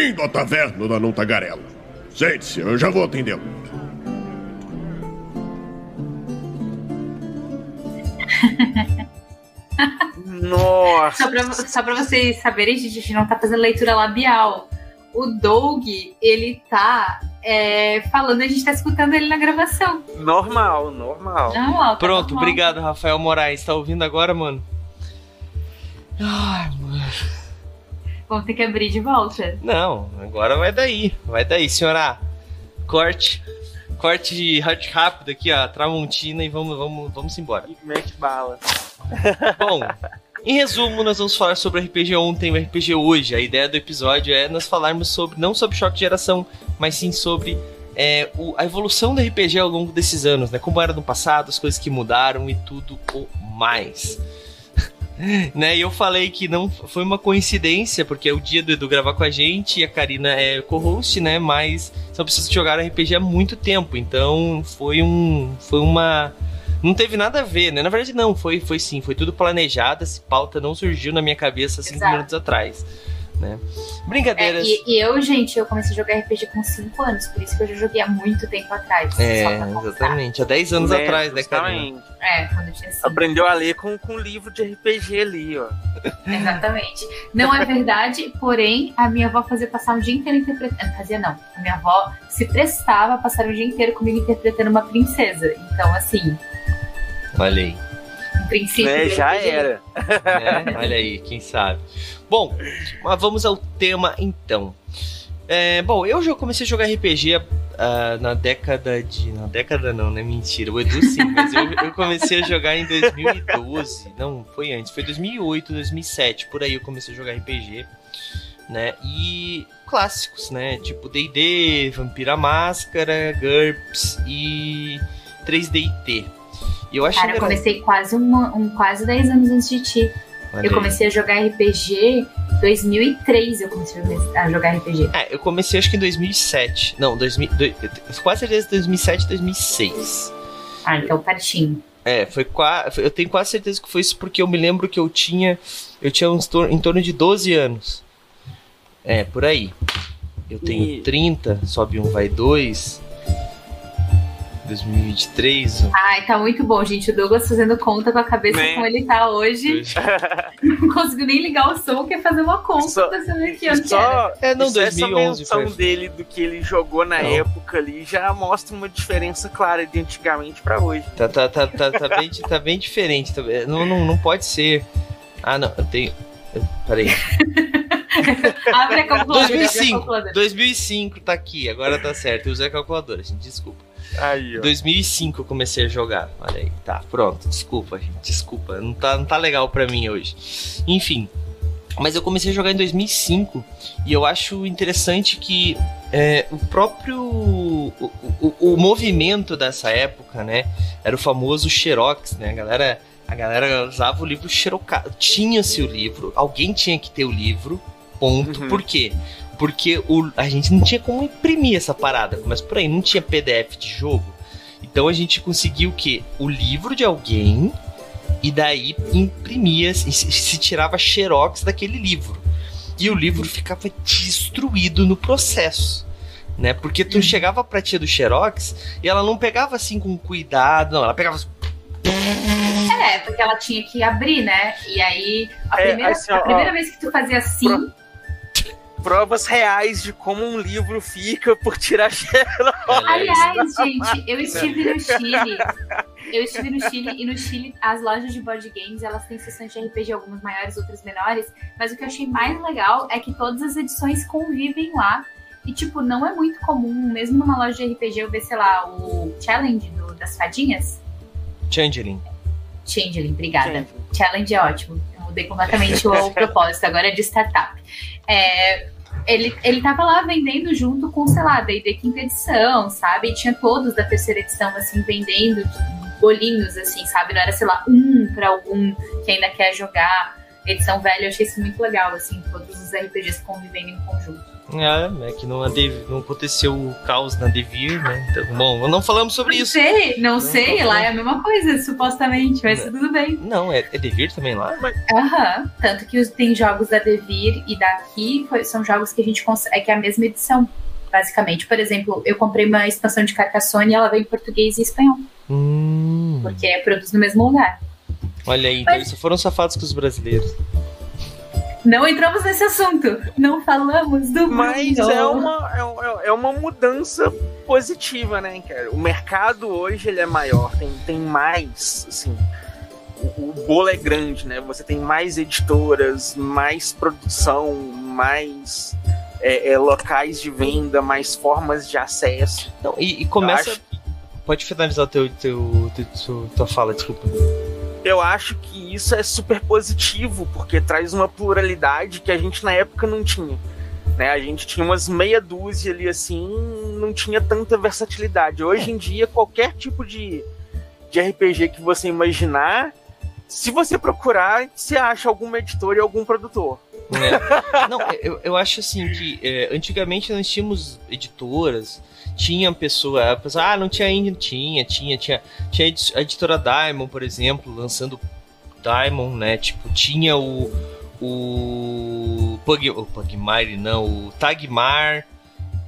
Bem-vindo à taverna da Não Tagarela. Sente-se, eu já vou atendê-lo. Nossa! Só pra, só pra vocês saberem, gente, a gente não tá fazendo leitura labial. O Doug, ele tá é, falando, a gente tá escutando ele na gravação. Normal, normal. Normal, tá Pronto, normal. obrigado, Rafael Moraes. Tá ouvindo agora, mano? Ai, mano. Vamos ter que abrir de volta. Não, agora vai daí. Vai daí, senhora. Corte. Corte rápido aqui, ó. Tramontina e vamos, vamos, vamos embora. Mete bala. Bom, em resumo, nós vamos falar sobre RPG ontem e RPG hoje. A ideia do episódio é nós falarmos sobre não sobre choque de geração, mas sim sobre é, o- a evolução do RPG ao longo desses anos, né? Como era no passado, as coisas que mudaram e tudo o mais. né? E eu falei que não foi uma coincidência, porque é o dia do Edu gravar com a gente e a Karina é co-host, né? Mas são pessoas que jogaram RPG há muito tempo, então foi um foi uma não teve nada a ver, né? Na verdade, não, foi, foi sim, foi tudo planejado. Essa pauta não surgiu na minha cabeça cinco Exato. minutos atrás, né? É, Brincadeiras. e, e eu, gente, eu comecei a jogar RPG com 5 anos, por isso que eu já joguei há muito tempo atrás. É, exatamente. Há 10 anos Né, atrás, né, justamente. É, quando eu tinha 5. Aprendeu a ler com, com um livro de RPG ali, ó. Exatamente. Não é verdade, porém, a minha avó fazia passar um dia inteiro interpretando. Fazia não. A minha avó se prestava a passar um dia inteiro comigo interpretando uma princesa. Então, assim, Olha aí. Princípio. Né, já era. né? Olha aí, quem sabe. Bom, mas vamos ao tema então. É, bom, eu já comecei a jogar RPG ah, na década de. Na década não, né? Mentira. O Edu sim, mas eu, eu comecei a jogar em 2012. Não, foi antes. Foi 2008, 2007. Por aí eu comecei a jogar RPG. Né? E clássicos, né? Tipo DD, Vampira Máscara, GURPS e 3DT. E eu acho Cara, eu comecei quase, um, um, quase 10 anos antes de ti. Olha Eu aí. comecei a jogar RPG em 2003. Eu comecei a jogar RPG. É, eu comecei acho que em 2007. Não, 2000, dois, eu tenho quase certeza 2007, 2006. Ah, então pertinho. É, foi quase. Eu tenho quase certeza que foi isso porque eu me lembro que eu tinha. Eu tinha uns tor- em torno de 12 anos. É, por aí. Eu tenho E- 30, sobe um, vai dois. 2023. um. Ai, tá muito bom, gente. O Douglas fazendo conta com a cabeça Né? como ele tá hoje. Não conseguiu nem ligar o som, quer fazer uma conta. Só- tá aqui. Só, É, não, só essa 2011 menção dele do que ele jogou na Não. época ali já mostra uma diferença clara de antigamente pra hoje. Tá, tá, tá, tá, tá, bem, tá bem diferente. tá- não, não, não pode ser. Ah, não, eu tenho. Peraí. Abre a calculadora. abre a 2005. calculadora. 2005 tá aqui, agora tá certo. Eu usei a calculadora, gente, desculpa. Aí, ó. 2005 eu comecei a jogar. Olha aí, tá, pronto. Desculpa, gente, desculpa. Não tá, não tá legal pra mim hoje. Enfim. Mas eu comecei a jogar em 2005 e eu acho interessante que é, o próprio. O, o, o movimento dessa época, né? Era o famoso Xerox, né? A galera, a galera usava o livro xerocado. Tinha-se o livro, alguém tinha que ter o livro, ponto. Uhum. Por quê? Porque o, a gente não tinha como imprimir essa parada, mas por aí não tinha PDF de jogo. Então a gente conseguiu o quê? O livro de alguém e daí imprimia, se, se tirava xerox daquele livro. E o livro ficava destruído no processo. Né? Porque tu chegava pra tia do xerox e ela não pegava assim com cuidado, não, ela pegava assim, É, porque ela tinha que abrir, né? E aí, a É, primeira, assim, ó, a primeira ó. vez que tu fazia assim, Provas reais de como um livro fica por tirar xerox. Aliás, gente, eu estive no Chile. Eu estive no Chile e no Chile as lojas de board games elas têm sessões de RPG, algumas maiores, outras menores. Mas o que eu achei mais legal é que todas as edições convivem lá. E, tipo, não é muito comum, mesmo numa loja de RPG, eu ver, sei lá, o challenge do- das fadinhas. Changeling. Changeling, obrigada. Challenge é ótimo. Eu mudei completamente o, o propósito, agora é de startup. É, ele, ele tava lá vendendo junto com, sei lá, D&D quinta edição, sabe? E tinha todos da terceira edição, assim, vendendo bolinhos, assim, sabe? Não era, sei lá, um pra algum que ainda quer jogar edição velha. Eu achei isso muito legal, assim, todos os RPGs convivendo em conjunto. É, é que não, não aconteceu o caos na Devir, né? Então, bom, não falamos sobre não isso. Sei, não, não sei, lá é a mesma coisa, supostamente, mas é. tudo bem. Não, é, é Devir também lá? Aham, uhum. tanto que tem jogos da Devir e daqui são jogos que a gente consegue, é que é a mesma edição, basicamente. Por exemplo, eu comprei uma expansão de Carcassonne e ela veio em português e espanhol. Hum. Porque é produzido no mesmo lugar. Olha aí, então eles foram safados com os brasileiros. Não entramos nesse assunto. Não falamos do Mas mundo. é uma, é, é uma mudança positiva, né, cara? O mercado hoje ele é maior, tem, tem mais, assim, o, o bolo é grande, né? Você tem mais editoras, mais produção, mais é, é, locais de venda, mais formas de acesso. Não, e, e começa. Acho... Pode finalizar teu, teu, teu, teu, tua fala, desculpa eu acho que isso é super positivo, porque traz uma pluralidade que a gente na época não tinha. Né? A gente tinha umas meia dúzia ali assim, não tinha tanta versatilidade. Hoje em dia, qualquer tipo de, de RPG que você imaginar, se você procurar, você acha alguma editora e algum produtor. É. Não, eu, eu acho assim que é, antigamente nós tínhamos editoras tinha pessoa, a pessoa, ah, não tinha ainda, tinha, tinha, tinha, tinha a editora Diamond, por exemplo, lançando Diamond, né? Tipo, tinha o o Pug, o Pugmire, não, o Tagmar.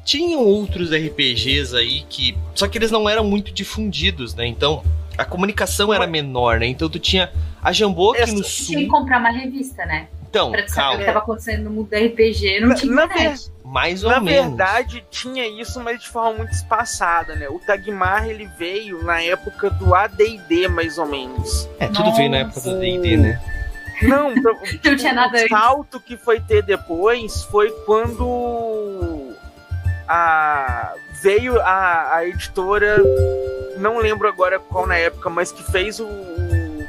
Tinham outros RPGs aí que, só que eles não eram muito difundidos, né? Então, a comunicação era menor, né? Então tu tinha a Jambô aqui no sul. Tinha que comprar uma revista, né? Então, pra calma. saber o que estava acontecendo no mundo do RPG, não na, tinha na ver, Mais ou na menos. Na verdade, tinha isso, mas de forma muito espaçada, né? O Tagmar, ele veio na época do AD&D, mais ou menos. É, tudo Nossa. veio na época do AD&D, né? Não, não tinha nada O salto que foi ter depois foi quando a veio a, a editora, não lembro agora qual na época, mas que fez o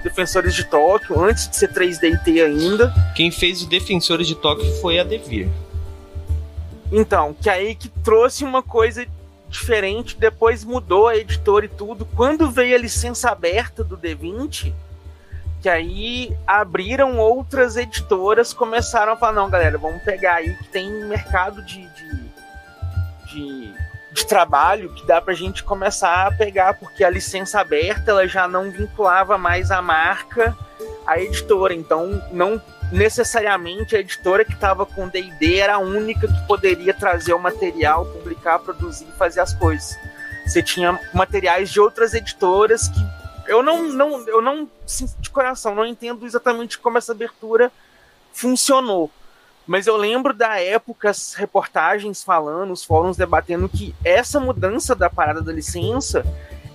Defensores de Tóquio, antes de ser 3DT ainda. Quem fez o Defensores de Tóquio foi a Devir. Então, que aí que trouxe uma coisa diferente, depois mudou a editora e tudo. Quando veio a licença aberta do D20, que aí abriram outras editoras, começaram a falar, não, galera, vamos pegar aí que tem mercado de, de, de de trabalho que dá para a gente começar a pegar, porque a licença aberta ela já não vinculava mais a marca à editora, então não necessariamente a editora que estava com D&D era a única que poderia trazer o material, publicar, produzir fazer as coisas. Você tinha materiais de outras editoras que eu não, não, eu não de coração não entendo exatamente como essa abertura funcionou mas eu lembro da época, as reportagens falando, os fóruns debatendo que essa mudança da parada da licença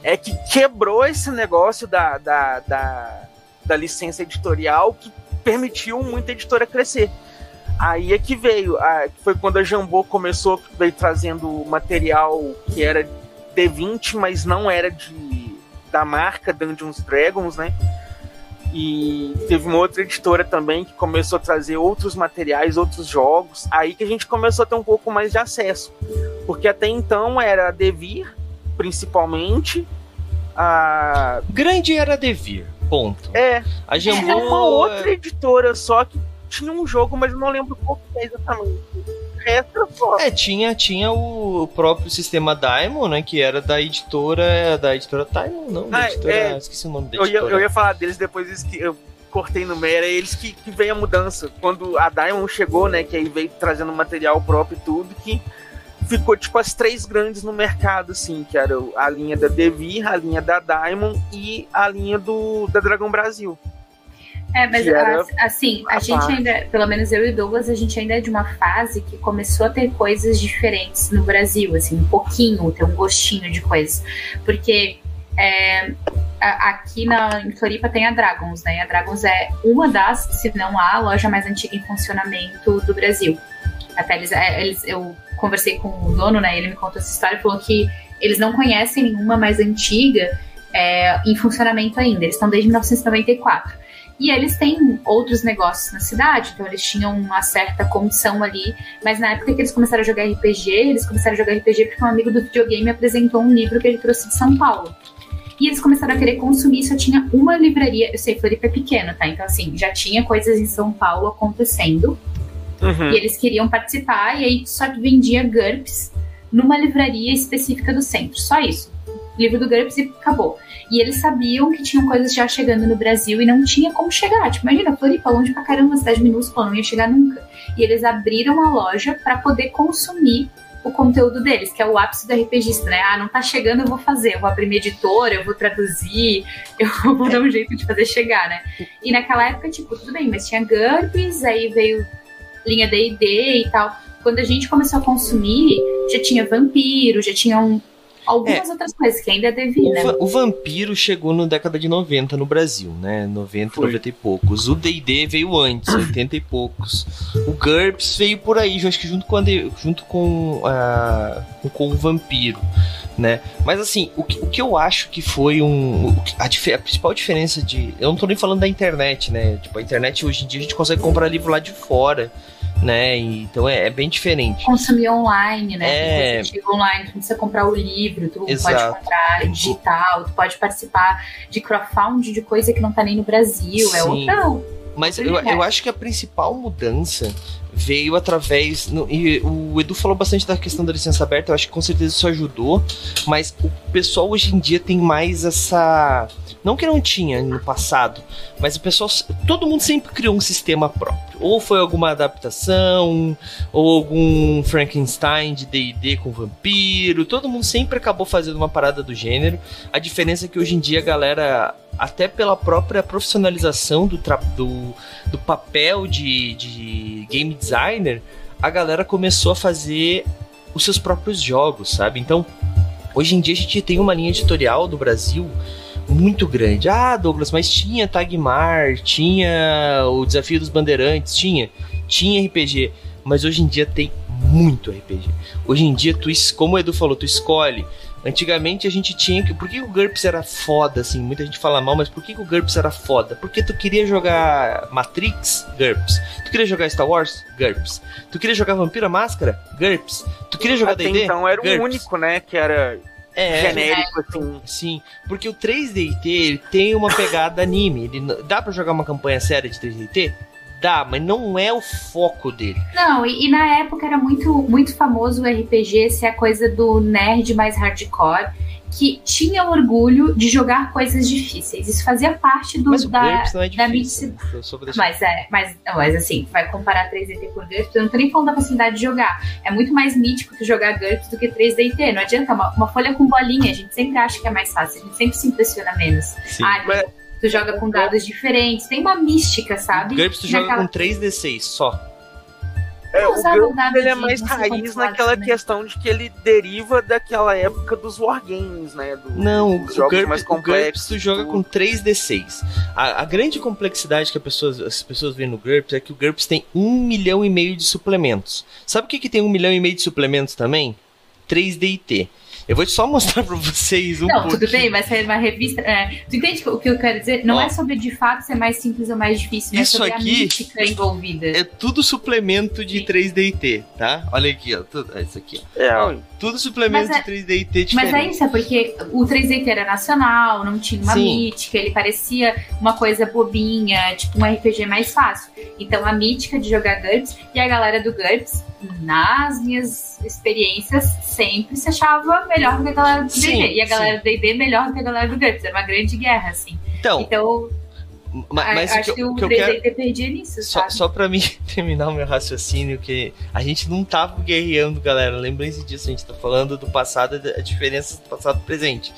é que quebrou esse negócio da, da, da, da licença editorial que permitiu muita editora crescer. Aí é que veio, a, foi quando a Jambô começou, veio trazendo material que era D20, mas não era de da marca Dungeons Dragons, né? E teve uma outra editora também que começou a trazer outros materiais, outros jogos. Aí que a gente começou a ter um pouco mais de acesso. Porque até então era a Devir, principalmente. A. Grande era a Devir, ponto. É. A Jambô... Tinha uma outra editora só que tinha um jogo, mas eu não lembro qual que é exatamente resto só. É, tinha, tinha o próprio sistema Daimon, né? Que era da editora. Da editora Daimon, não, da ah, editora. É, esqueci o nome da editora. Eu ia, eu ia falar deles depois que eu cortei no meio, era eles que, que veio a mudança. Quando a Diamond chegou, né? Que aí veio trazendo material próprio e tudo, que ficou tipo as três grandes no mercado, assim, que era a linha da Devir, a linha da Diamond e a linha do da Dragão Brasil. É, mas assim, a, a gente ainda, pelo menos eu e Douglas, a gente ainda é de uma fase que começou a ter coisas diferentes no Brasil, assim, um pouquinho, ter um gostinho de coisas. Porque é, aqui na, em Floripa tem a Dragons, né? A Dragons é uma das, se não a loja mais antiga em funcionamento do Brasil. Até eles, é, eles eu conversei com o dono, né? Ele me contou essa história e falou que eles não conhecem nenhuma mais antiga é, em funcionamento ainda. Eles estão desde 1994. E eles têm outros negócios na cidade, então eles tinham uma certa condição ali. Mas na época que eles começaram a jogar RPG, eles começaram a jogar RPG porque um amigo do videogame apresentou um livro que ele trouxe de São Paulo. E eles começaram a querer consumir, só tinha uma livraria. Eu sei, Floripa é pequeno, tá? Então, assim, já tinha coisas em São Paulo acontecendo. Uhum. E eles queriam participar, e aí só vendia GURPS numa livraria específica do centro. Só isso. Livro do GURPS e acabou. E eles sabiam que tinham coisas já chegando no Brasil e não tinha como chegar. Tipo, imagina, Floripa, longe pra caramba, cidade minúscula, não ia chegar nunca. E eles abriram a loja para poder consumir o conteúdo deles, que é o ápice do RPGista, né? Ah, não tá chegando, eu vou fazer, eu vou abrir minha editora, eu vou traduzir, eu vou dar um jeito de fazer chegar, né? E naquela época, tipo, tudo bem, mas tinha GURPS, aí veio linha D&D e tal. Quando a gente começou a consumir, já tinha vampiro, já tinha um, algumas é, outras coisas que ainda devia, né? O vampiro chegou na década de 90 no Brasil, né? 90, Foi. 90 e poucos. O D&D veio antes, 80 e poucos. O GURPS veio por aí, acho que junto com, a, junto com, uh, com o vampiro. Né? Mas assim, o que, o que eu acho que foi um. A, a, principal diferença de. Eu não tô nem falando da internet, né? Tipo, a internet hoje em dia a gente consegue comprar livro lá de fora né? então é, é, bem diferente. Consumir online, né? É... online, tu precisa comprar o livro, tu Exato. pode comprar digital, tu pode participar de crowdfunding de coisa que não tá nem no Brasil, é Sim. é outra. Mas eu, eu acho que a principal mudança veio através. No, e o Edu falou bastante da questão da licença aberta, eu acho que com certeza isso ajudou, mas o pessoal hoje em dia tem mais essa não que não tinha no passado, mas o pessoal. Todo mundo sempre criou um sistema próprio. Ou foi alguma adaptação, ou algum Frankenstein de DD com vampiro. Todo mundo sempre acabou fazendo uma parada do gênero. A diferença é que hoje em dia a galera, até pela própria profissionalização do, do, do papel de, de game designer, a galera começou a fazer os seus próprios jogos, sabe? Então, hoje em dia a gente tem uma linha editorial do Brasil muito grande. Ah, Douglas, mas tinha Tagmar, tinha o Desafio dos Bandeirantes, tinha, tinha RPG, mas hoje em dia tem muito RPG. Hoje em dia, tu, como o Edu falou, tu escolhe. Antigamente a gente tinha que. Por que o GURPS era foda, assim? Muita gente fala mal, mas por que o GURPS era foda? Porque tu queria jogar Matrix? GURPS. Tu queria jogar Star Wars? GURPS. Tu queria jogar Vampira Máscara? GURPS. Tu queria jogar D&D? então era o único, né? Que era é, genérico, assim. Sim, porque o 3DT ele tem uma pegada anime. Ele, dá para jogar uma campanha séria de 3DT? Dá, mas não é o foco dele. Não, e, e, na época era muito, muito famoso o RPG ser a coisa do nerd mais hardcore que tinha orgulho de jogar coisas difíceis. Isso fazia parte do mas da, não é difícil, da Mas é, mas, mas assim, vai comparar 3DT por GURPS, eu não tô nem falando da facilidade de jogar. É muito mais mítico tu jogar GURPS do que 3DT. Não adianta, uma, uma folha com bolinha, a gente sempre acha que é mais fácil, a gente sempre se impressiona menos. Sim, ah, mas... tu joga com dados diferentes, tem uma mística, sabe? GURPS tu joga com 3D6 só. É, o GURPS ele é mais raiz naquela né? questão de que ele deriva daquela época dos wargames, né? Do, não, o GURPS, mais complexos, o GURPS tu joga com 3D6. A, a, grande complexidade que pessoas, as pessoas veem no GURPS é que o GURPS tem um milhão e meio de suplementos. Sabe o que, que tem um milhão e meio de suplementos também? 3DT. Eu vou só mostrar pra vocês um Não, pouquinho. tudo bem, vai sair uma revista. É, tu entende o que eu quero dizer? Não Ó, é sobre de fato ser mais simples ou mais difícil, isso é sobre aqui a mística envolvida. É tudo suplemento de 3DT, tá? Olha aqui, ó. Tudo, é isso aqui, ó. É, tudo suplemento é, de 3DT diferente. Mas é isso, é porque o 3DT era nacional, não tinha uma Sim. mítica, ele parecia uma coisa bobinha, tipo um RPG mais fácil. Então a mítica de jogar GURPS e a galera do GURPS, nas minhas experiências, sempre se achava melhor do que a galera do D&D. E a galera do D&D melhor do que a galera do GURPS. Era uma grande guerra, assim. Então... então mas, acho que, o que 3D quero... perdia nisso, só, sabe? Só pra mim terminar o meu raciocínio, que a gente não tava guerreando, galera. Lembrem-se disso, a gente tá falando do passado, a diferença do passado e presente.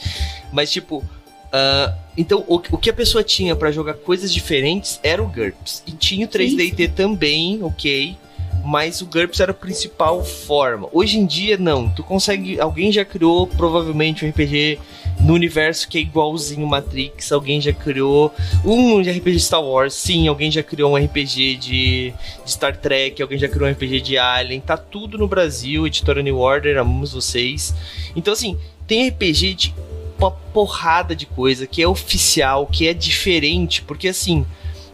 Mas, tipo, uh, então o, o, que a pessoa tinha para jogar coisas diferentes era o GURPS. E tinha o 3DT também, ok mas o GURPS era a principal forma. Hoje em dia, não. Tu consegue. Alguém já criou provavelmente um RPG no universo que é igualzinho Matrix. Alguém já criou um RPG de Star Wars. Sim, alguém já criou um RPG de, de, Star Trek. Alguém já criou um RPG de Alien. Tá tudo no Brasil. Editora New Order, amamos vocês. Então, assim, tem RPG de uma porrada de coisa que é oficial, que é diferente. Porque, assim,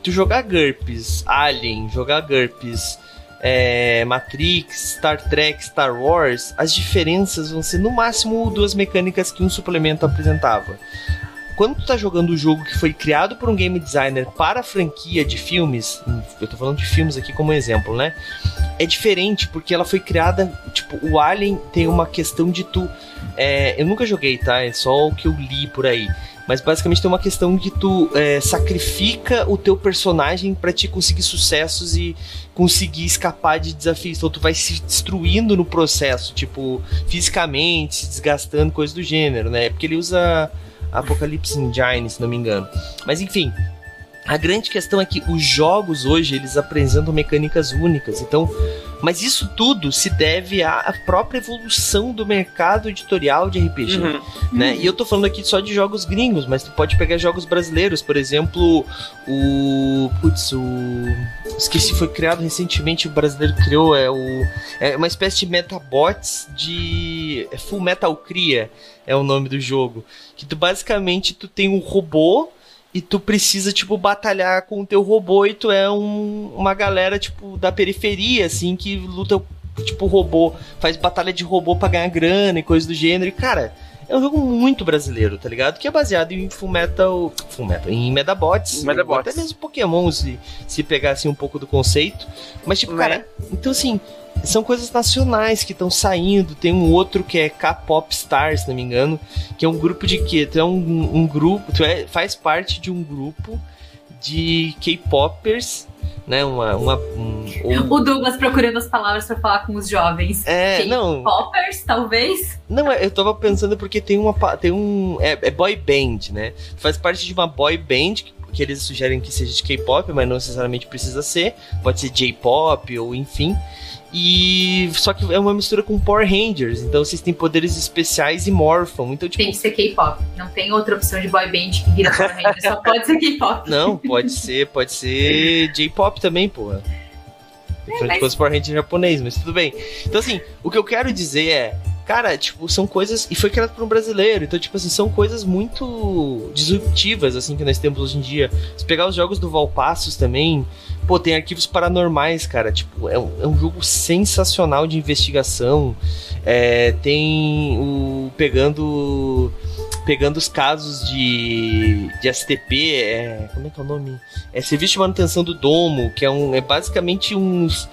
tu jogar GURPS, Alien, jogar GURPS é, Matrix, Star Trek, Star Wars, as diferenças vão ser no máximo duas mecânicas que um suplemento apresentava. Quando tu tá jogando um jogo que foi criado por um game designer para a franquia de filmes, eu tô falando de filmes aqui como exemplo, né? É diferente porque ela foi criada, tipo, o Alien tem uma questão de tu. É, eu nunca joguei, tá? É só o que eu li por aí. Mas basicamente tem uma questão de tu é, sacrifica o teu personagem para te conseguir sucessos e conseguir escapar de desafios. Então tu vai se destruindo no processo, tipo, fisicamente, se desgastando, coisa do gênero, né? Porque ele usa Apocalypse Engine, se não me engano. Mas enfim, a grande questão é que os jogos hoje eles apresentam mecânicas únicas. Então, mas isso tudo se deve à própria evolução do mercado editorial de RPG, uhum. né? E eu tô falando aqui só de jogos gringos, mas tu pode pegar jogos brasileiros, por exemplo, o putz, o esqueci foi criado recentemente, o brasileiro criou é o é uma espécie de metabots de é Full Metal Cria é o nome do jogo, que tu basicamente tu tem um robô e tu precisa, tipo, batalhar com o teu robô e tu é um, uma galera, tipo, da periferia, assim, que luta, tipo, robô, faz batalha de robô pra ganhar grana e coisa do gênero. E, cara, é um jogo muito brasileiro, tá ligado? Que é baseado em Fullmetal... Fullmetal, em Medabots. Medabots. Até mesmo Pokémon, se, se pegasse um pouco do conceito. Mas, tipo, cara, é? então, assim são coisas nacionais que estão saindo. Tem um outro que é K-Pop Stars, se não me engano, que é um grupo de quê? Tu é um, um grupo, tu é, faz parte de um grupo de K-Popers, né? Uma, uma um, O Douglas procurando as palavras para falar com os jovens. É, não. Poppers, talvez? Não, eu tava pensando porque tem uma tem um é, é boy band, né? Faz parte de uma boy band que, que eles sugerem que seja de K-pop, mas não necessariamente precisa ser. Pode ser J-pop ou enfim. E só que é uma mistura com Power Rangers, então vocês têm poderes especiais e morfam. Então, tipo... Tem que ser K-pop. Não tem outra opção de boy band que vira Power Rangers, só pode ser K-pop. Não, pode ser, pode ser J-pop também, porra. É, mas... Power Ranger japonês, mas tudo bem. Então, assim, o que eu quero dizer é. Cara, tipo, são coisas. E foi criado por um brasileiro. Então, tipo assim, são coisas muito disruptivas, assim, que nós temos hoje em dia. Se pegar os jogos do Valpassos também, Pô, tem arquivos paranormais, cara. Tipo, é um, é um jogo sensacional de investigação. É, tem o. Pegando. Pegando os casos de, de STP, é, como é que é o nome? É Serviço de Manutenção do Domo, que é, um, é basicamente uns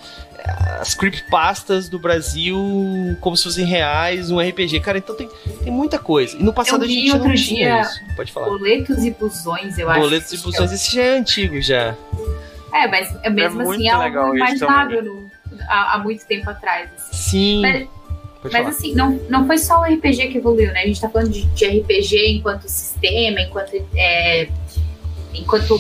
as creepypastas do Brasil como se fossem reais, um RPG. Cara, então tem, tem muita coisa. E no passado a gente outro não dia tinha isso. Pode falar. Boletos e busões, eu acho. Boletos e busões, esse já é antigo já. É, mas é mesmo é assim é algo imaginável no, há, há, muito tempo atrás. Assim. Sim. Mas, mas assim, não, não foi só o RPG que evoluiu, né? A gente tá falando de, de RPG enquanto sistema, enquanto, é, enquanto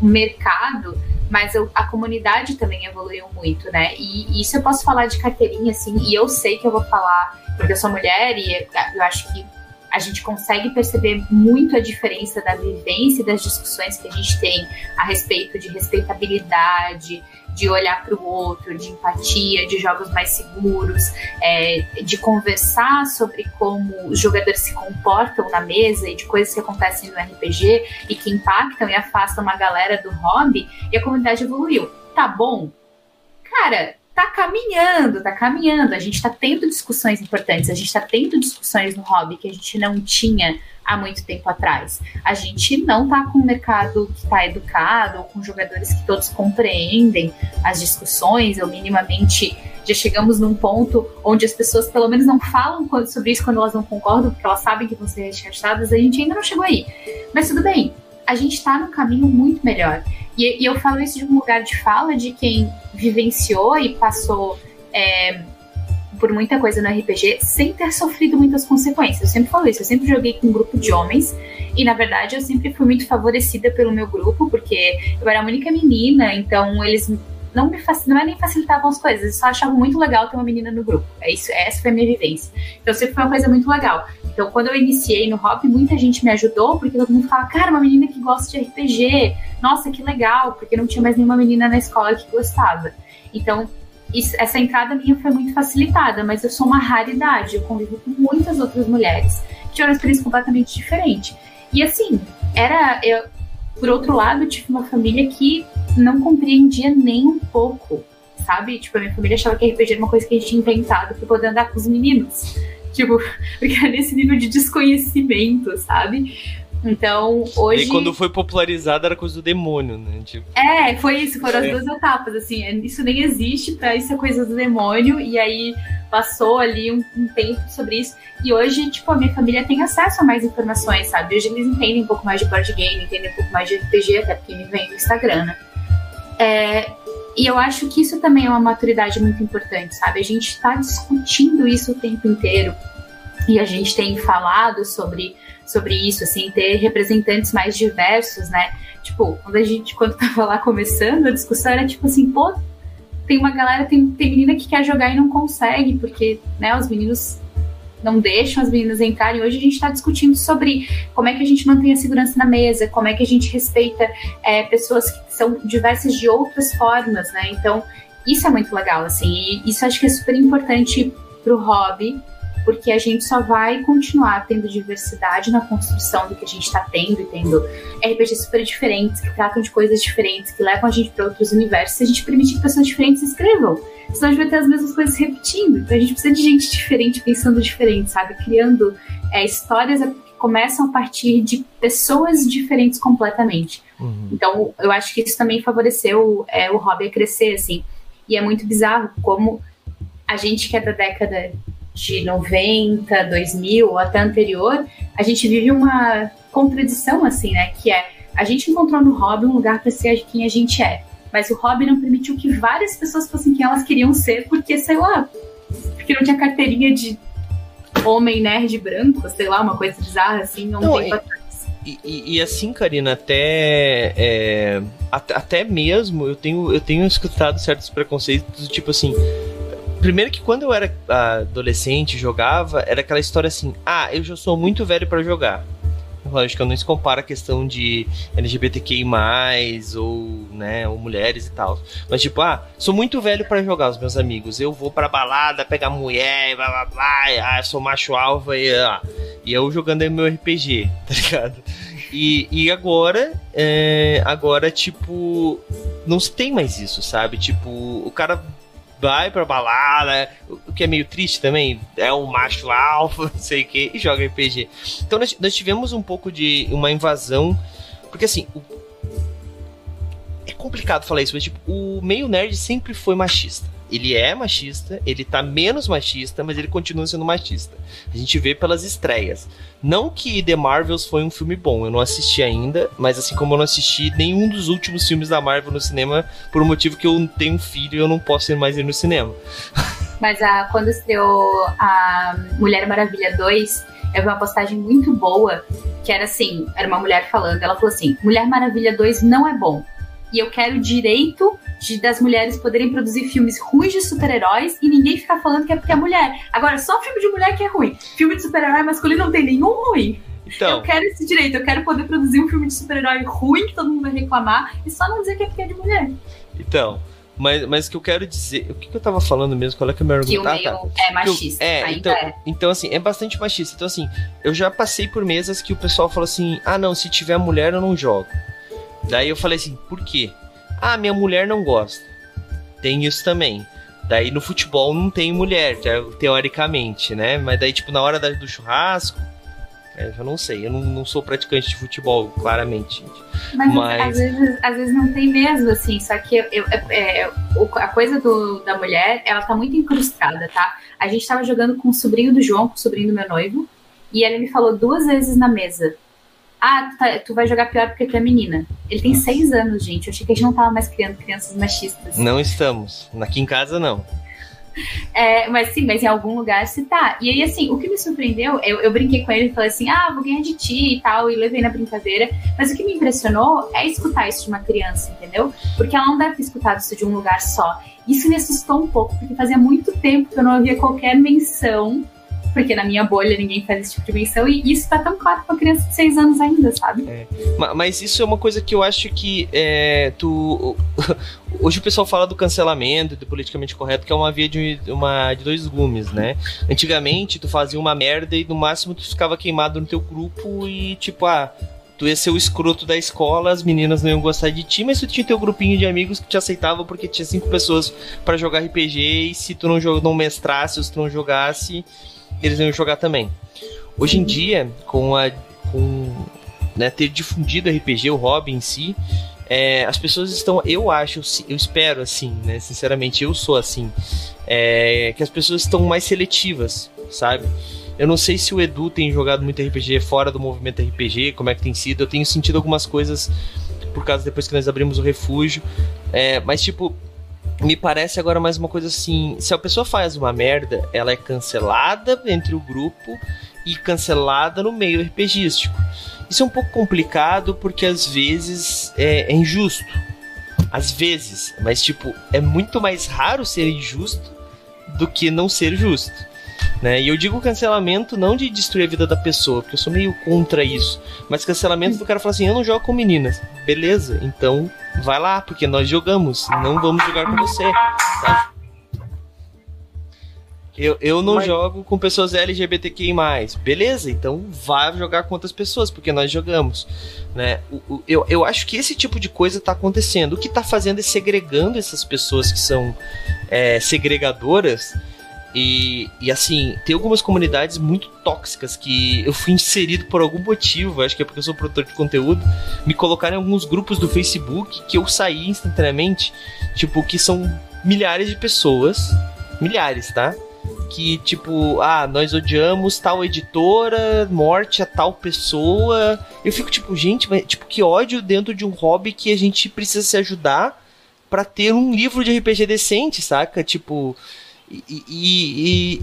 mercado, mas eu, a comunidade também evoluiu muito, né? E, e isso eu posso falar de carteirinha, assim, e eu sei que eu vou falar porque eu sou mulher e eu acho que a gente consegue perceber muito a diferença da vivência e das discussões que a gente tem a respeito de respeitabilidade, de olhar para o outro, de empatia, de jogos mais seguros, é, de conversar sobre como os jogadores se comportam na mesa e de coisas que acontecem no RPG e que impactam e afastam uma galera do hobby, e a comunidade evoluiu. Tá bom? Cara, tá caminhando, tá caminhando. A gente tá tendo discussões importantes, a gente tá tendo discussões no hobby que a gente não tinha há muito tempo atrás. A gente não tá com um mercado que tá educado, ou com jogadores que todos compreendem as discussões, ou minimamente já chegamos num ponto onde as pessoas pelo menos não falam sobre isso quando elas não concordam, porque elas sabem que vão ser rechaçadas, a gente ainda não chegou aí. Mas tudo bem, a gente está no caminho muito melhor. E, e, eu falo isso de um lugar de fala de quem vivenciou e passou é, por muita coisa no RPG sem ter sofrido muitas consequências. Eu sempre falo isso, eu sempre joguei com um grupo de homens e na verdade eu sempre fui muito favorecida pelo meu grupo, porque eu era a única menina, então eles não me não é nem facilitavam as coisas, eles só achavam muito legal ter uma menina no grupo. É isso, essa foi a minha vivência. Então sempre foi uma coisa muito legal. Então, quando eu iniciei no hobby, muita gente me ajudou, porque todo mundo fala, cara, uma menina que gosta de RPG, nossa, que legal, porque não tinha mais nenhuma menina na escola que gostava. Então, isso, essa entrada minha foi muito facilitada, mas eu sou uma raridade, eu convivo com muitas outras mulheres que tinham uma experiência completamente diferente. E assim, era. Eu, por outro lado, eu tive uma família que não compreendia nem um pouco, sabe? Tipo, a minha família achava que RPG era uma coisa que a gente tinha inventado pra poder andar com os meninos. Tipo, porque era nesse nível de desconhecimento, sabe? Então, hoje. E quando foi popularizado era coisa do demônio, né? Tipo... É, foi isso, foram as é. duas etapas, assim, é, isso nem existe, pra isso é coisa do demônio, e aí passou ali um, um, tempo sobre isso, e hoje, tipo, a minha família tem acesso a mais informações, sabe? Hoje eles entendem um pouco mais de board game, entendem um pouco mais de RPG, até porque me vem no Instagram, né? É, e eu acho que isso também é uma maturidade muito importante, sabe? A gente está discutindo isso o tempo inteiro, e a gente tem falado sobre sobre isso, assim, ter representantes mais diversos, né? Tipo, quando a gente, quando tava lá começando, a discussão era tipo assim, pô, tem uma galera, tem, tem menina que quer jogar e não consegue, porque, né, os meninos não deixam as meninas entrarem. Hoje a gente está discutindo sobre como é que a gente mantém a segurança na mesa, como é que a gente respeita é, pessoas que são diversas de outras formas, né? Então, isso é muito legal, assim, e isso acho que é super importante pro hobby, porque a gente só vai continuar tendo diversidade na construção do que a gente está tendo e tendo RPGs super diferentes, que tratam de coisas diferentes, que levam a gente para outros universos, se a gente permitir que pessoas diferentes escrevam. Senão a gente vai ter as mesmas coisas repetindo. Então a gente precisa de gente diferente pensando diferente, sabe? Criando é, histórias que começam a partir de pessoas diferentes completamente. Uhum. Então eu acho que isso também favoreceu é, o hobby a crescer, assim. E é muito bizarro como a gente que é da década de 90, 2000 ou até anterior, a gente vive uma contradição assim, né? Que é a gente encontrou no hobby um lugar para ser quem a gente é, mas o hobby não permitiu que várias pessoas fossem quem elas queriam ser, porque sei lá, porque não tinha carteirinha de homem nerd branco, sei lá, uma coisa bizarra assim, não, não tempo atrás. E, e, e, assim, Karina, até, é, até, até mesmo eu tenho, eu tenho escutado certos preconceitos, tipo assim, Primeiro que quando eu era adolescente, jogava, era aquela história assim: ah, eu já sou muito velho para jogar. Lógico, não se compara a questão de LGBTQI, ou, né, ou mulheres e tal. Mas, tipo, ah, sou muito velho para jogar, os meus amigos. Eu vou pra balada, pegar mulher, blá blá blá, ah, sou macho alfa e, ah, e eu jogando aí meu RPG, tá ligado? E, e agora, é, agora, tipo, não se tem mais isso, sabe? Tipo, o cara vai pra balada, o que é meio triste também, é um macho alfa, não sei o que, e joga RPG. Então nós, nós tivemos um pouco de uma invasão, porque assim, o, é complicado falar isso, mas tipo, o meio nerd sempre foi machista ele é machista, ele tá menos machista, mas ele continua sendo machista. A gente vê pelas estreias. Não que The Marvels foi um filme bom, eu não assisti ainda, mas assim como eu não assisti nenhum dos últimos filmes da Marvel no cinema, por um motivo que eu tenho um filho e eu não posso ir mais ir no cinema. Mas a, quando estreou a Mulher Maravilha 2, eu vi uma postagem muito boa, que era assim, era uma mulher falando, ela falou assim, Mulher Maravilha 2 não é bom, e eu quero direito de, das mulheres poderem produzir filmes ruins de super-heróis e ninguém ficar falando que é porque é mulher. Agora, só filme de mulher que é ruim. Filme de super-herói masculino não tem nenhum ruim. Então, eu quero esse direito, eu quero poder produzir um filme de super-herói ruim que todo mundo vai reclamar e só não dizer que é porque é de mulher. Então, mas, mas o que eu quero dizer. O que, que eu tava falando mesmo? Qual é que é o meu argumento? Que o meio ah, tá. é machista. Eu, é, então, é. então, assim, é bastante machista. Então, assim, eu já passei por mesas que o pessoal falou assim: ah, não, se tiver mulher eu não jogo. Daí eu falei assim: por quê? Ah, minha mulher não gosta. Tem isso também. Daí no futebol não tem mulher, teoricamente, né? Mas daí, tipo, na hora do churrasco, eu já não sei. Eu não, não, sou praticante de futebol, claramente, gente. Mas, Mas... Às, vezes, às vezes não tem mesmo, assim. Só que eu, eu, é, é a coisa do, da mulher, ela tá muito incrustada, tá? A gente tava jogando com o sobrinho do João, com o sobrinho do meu noivo. E ele me falou duas vezes na mesa: ah, tu, tá, tu, vai jogar pior porque tu é menina. Ele tem seis anos, gente. Eu achei que a gente não tava mais criando crianças machistas. Não estamos. Aqui em casa, não. É, mas sim, mas em algum lugar se tá. E aí, assim, o que me surpreendeu, eu, eu brinquei com ele e falei assim: ah, vou ganhar de ti e tal, e levei na brincadeira. Mas o que me impressionou é escutar isso de uma criança, entendeu? Porque ela não deve ter escutado isso de um lugar só. Isso me assustou um pouco, porque fazia muito tempo que eu não ouvia qualquer menção porque na minha bolha ninguém faz esse tipo de menção, e isso tá tão claro pra criança de 6 anos ainda, sabe? É. Mas isso é uma coisa que eu acho que é, tu. Hoje o pessoal fala do cancelamento, do politicamente correto, que é uma via de, uma, de dois gumes, né? Antigamente, tu fazia uma merda e no máximo tu ficava queimado no teu grupo e, tipo, ah, tu ia ser o escroto da escola, as meninas não iam gostar de ti, mas tu tinha teu grupinho de amigos que te aceitavam porque tinha cinco pessoas para jogar RPG e se tu não, não mestrasse, ou se tu não jogasse, eles iam jogar também. Hoje em dia, com a com né, ter difundido RPG, o hobby em si, é, as pessoas estão, eu acho, eu espero assim, né? Sinceramente, eu sou assim, é, que as pessoas estão mais seletivas, sabe? Eu não sei se o Edu tem jogado muito RPG fora do movimento RPG, como é que tem sido. Eu tenho sentido algumas coisas por causa depois que nós abrimos o refúgio, é, mas tipo, me parece agora mais uma coisa assim: se a pessoa faz uma merda, ela é cancelada entre o grupo e cancelada no meio RPGístico. Isso é um pouco complicado porque às vezes é, é injusto. Às vezes, mas tipo, é muito mais raro ser injusto do que não ser justo. Né? E eu digo cancelamento não de destruir a vida da pessoa, porque eu sou meio contra isso, mas cancelamento do cara falar assim: eu não jogo com meninas. Beleza, então vai lá, porque nós jogamos, não vamos jogar com você. Tá? Eu, eu não Mas... jogo com pessoas LGBTQI. Beleza, então vá jogar com outras pessoas, porque nós jogamos. Né? O, o, eu, eu acho que esse tipo de coisa está acontecendo. O que está fazendo é segregando essas pessoas que são é, segregadoras. E, e assim, tem algumas comunidades muito tóxicas que eu fui inserido por algum motivo, acho que é porque eu sou produtor de conteúdo, me colocaram em alguns grupos do Facebook que eu saí instantaneamente, tipo, que são milhares de pessoas, milhares, tá? que, tipo, ah, nós odiamos tal editora, morte a tal pessoa. Eu fico, tipo, gente, mas, tipo, que ódio dentro de um hobby que a gente precisa se ajudar para ter um livro de RPG decente, saca? Tipo. E, e, e,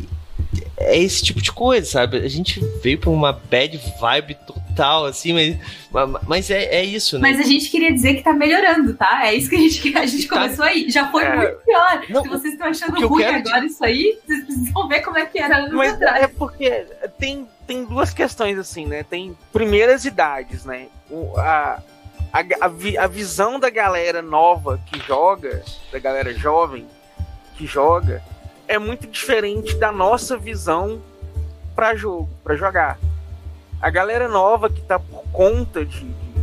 é esse tipo de coisa, sabe? A gente veio pra uma bad vibe total, assim, mas, mas é, é isso, né? Mas a gente queria dizer que tá melhorando, tá? É isso que a gente, a gente tá... começou aí. Já foi é... muito pior. Não, Se vocês estão achando ruim agora isso aí, vocês precisam ver como é que era anos mas atrás. É porque tem, tem duas questões, assim, né? Tem primeiras idades, né? O, a, a, a, a visão da galera nova que joga, da galera jovem que joga, é muito diferente da nossa visão para jogo, para jogar. A galera nova que tá por conta de, de,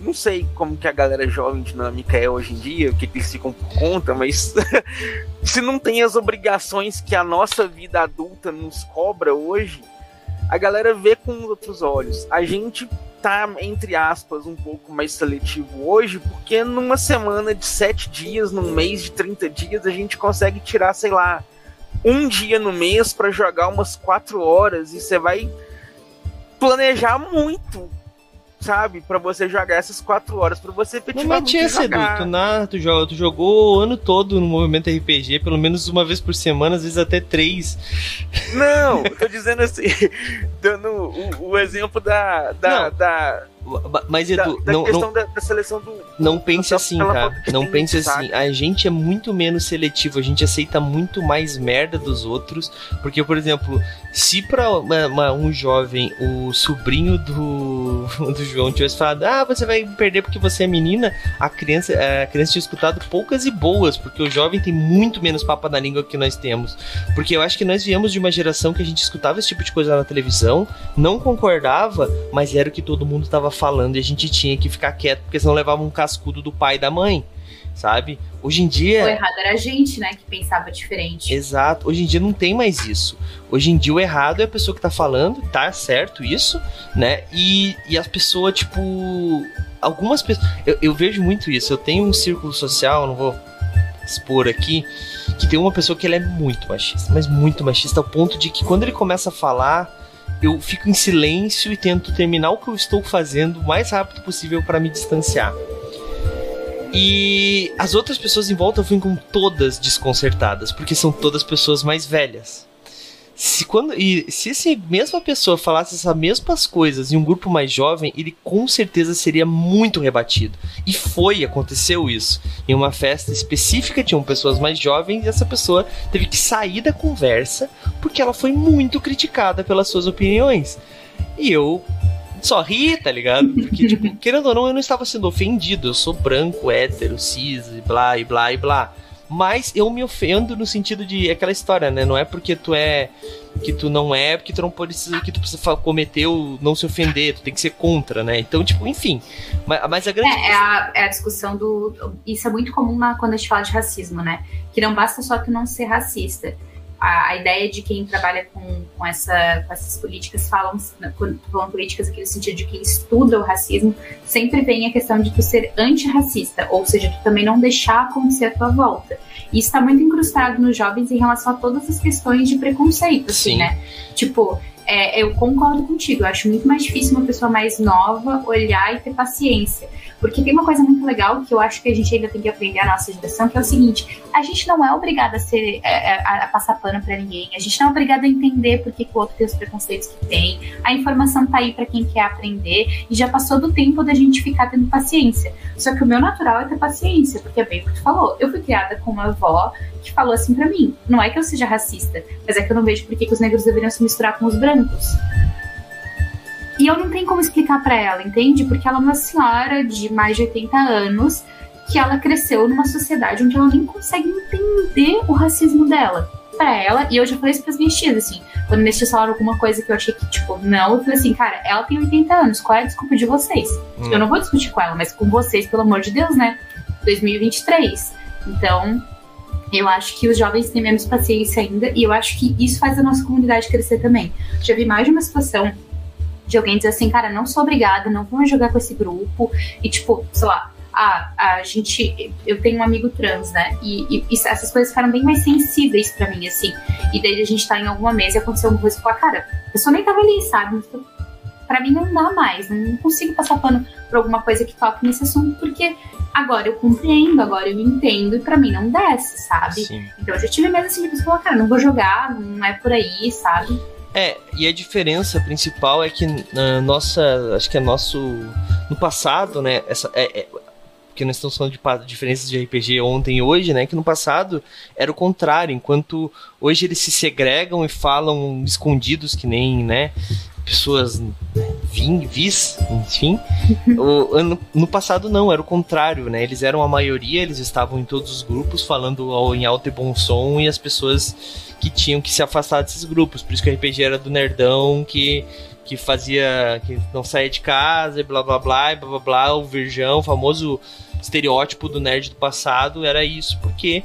não sei como que a galera jovem dinâmica é hoje em dia, o que, que eles ficam por conta, mas se não tem as obrigações que a nossa vida adulta nos cobra hoje, a galera vê com outros olhos. A gente tá, entre aspas, um pouco mais seletivo hoje, porque numa semana de sete dias, num mês de 30 dias, a gente consegue tirar, sei lá, um dia no mês para jogar umas quatro horas e você vai planejar muito sabe? para você jogar essas quatro horas, para você efetivamente Não esse, Edu, tu, na, tu, jogou, tu jogou o ano todo no movimento RPG, pelo menos uma vez por semana, às vezes até três. Não, tô dizendo assim, dando o, o exemplo da, da, da mas Edu, da, da não, questão não, da, da, seleção do. Não pense assim, tá? Não pense assim. A gente é muito menos seletivo, a gente aceita muito mais merda dos outros. Porque, por exemplo, se uma, um jovem, o sobrinho do, do João tivesse falado, ah, você vai perder porque você é menina, a criança, a criança tinha escutado poucas e boas, porque o jovem tem muito menos papa na língua que nós temos. Porque eu acho que nós viemos de uma geração que a gente escutava esse tipo de coisa na televisão, não concordava, mas era o que todo mundo estava falando e a gente tinha que ficar quieto, porque senão levava um cascudo do pai e da mãe, sabe? Hoje em dia. O errado era a gente, né, que pensava diferente. Exato. Hoje em dia não tem mais isso. Hoje em dia o errado é a pessoa que tá falando, tá certo isso, né? E, e as pessoas, tipo. Algumas pessoas. Eu, eu vejo muito isso. Eu tenho um círculo social, não vou expor aqui, que tem uma pessoa que ele é muito machista, mas muito machista, ao ponto de que quando ele começa a falar eu fico em silêncio e tento terminar o que eu estou fazendo o mais rápido possível para me distanciar. E as outras pessoas em volta ficam todas desconcertadas, porque são todas pessoas mais velhas. Se, quando, e se essa mesma pessoa falasse essas mesmas coisas em um grupo mais jovem, ele com certeza seria muito rebatido. E foi, aconteceu isso. Em uma festa específica, tinham pessoas mais jovens e essa pessoa teve que sair da conversa porque ela foi muito criticada pelas suas opiniões. E eu só ri, tá ligado? Porque, tipo, querendo ou não, eu não estava sendo ofendido. Eu sou branco, hétero, cis, e blá, e blá, e blá mas eu me ofendo no sentido de aquela história, né? Não é porque tu é que tu não é, porque tu não precisa que tu precisa cometer o não se ofender, tu tem que ser contra, né? Então, tipo, enfim. Mas, mas a grande é, é, a, é a discussão do isso é muito comum quando a gente fala de racismo, né? Que não basta só tu não ser racista. A, a, ideia de quem trabalha com, com, essa, com essas políticas falam, falam políticas aqui no sentido de quem estuda o racismo, sempre vem a questão de tu ser antirracista, ou seja, tu também não deixar acontecer a tua volta. E isso está muito incrustado nos jovens em relação a todas as questões de preconceito, assim, Sim. né? Tipo, é, eu concordo contigo, eu acho muito mais difícil uma pessoa mais nova olhar e ter paciência. Porque tem uma coisa muito legal que eu acho que a gente ainda tem que aprender a nossa geração, que é o seguinte: a gente não é obrigada a ser é, é, a, a passar pano para ninguém, a gente não é obrigada a entender por que, o outro tem os preconceitos que tem. A informação tá aí para quem quer aprender e já passou do tempo da gente ficar tendo paciência. Só que o meu natural é ter paciência, porque é bem o que tu falou. Eu fui criada com uma avó que falou assim para mim: não é que eu seja racista, mas é que eu não vejo por que os negros deveriam se misturar com os brancos. E eu não tenho como explicar para ela, entende? Porque ela é uma senhora de mais de 80 anos que ela cresceu numa sociedade onde ela nem consegue entender o racismo dela. Pra ela, e eu já falei isso pras minhas tias, assim, quando minhas tias falaram alguma coisa que eu achei que, tipo, não, eu falei assim, cara, ela tem 80 anos, qual é a desculpa de vocês? Hum. Eu não vou discutir com ela, mas com vocês, pelo amor de Deus, né? 2023. Então, eu acho que os jovens têm menos paciência ainda, e eu acho que isso faz a nossa comunidade crescer também. Já vi mais de uma situação de alguém dizer assim, cara, não sou obrigada, não vou jogar com esse grupo. E, tipo, sei lá, a, a gente. Eu tenho um amigo trans, né? E, e essas coisas ficaram bem mais sensíveis para mim, assim. E daí a gente tá em alguma mesa e aconteceu alguma coisa e falou, cara, a pessoa nem tava ali, sabe? Pra mim não dá mais, não consigo passar pano por alguma coisa que toque nesse assunto, porque agora eu compreendo, agora eu entendo, e pra mim não desce, sabe? Sim. Então eu já tive medo assim de pessoa falar, cara, não vou jogar, não é por aí, sabe? É, e a diferença principal é que na nossa, acho que é nosso, no passado, né, essa, é, é, porque nós estamos falando de diferenças de RPG ontem e hoje, né, que no passado era o contrário, enquanto hoje eles se segregam e falam escondidos que nem, né, pessoas vim, vis, enfim. o, no, no, passado não, era o contrário, né? Eles eram a maioria, eles estavam em todos os grupos falando em alto e bom som e as pessoas que tinham que se afastar desses grupos. Por isso que o RPG era do nerdão que que fazia que não saía de casa, e blá blá blá, e blá blá blá, o virgão, o famoso estereótipo do nerd do passado era isso, porque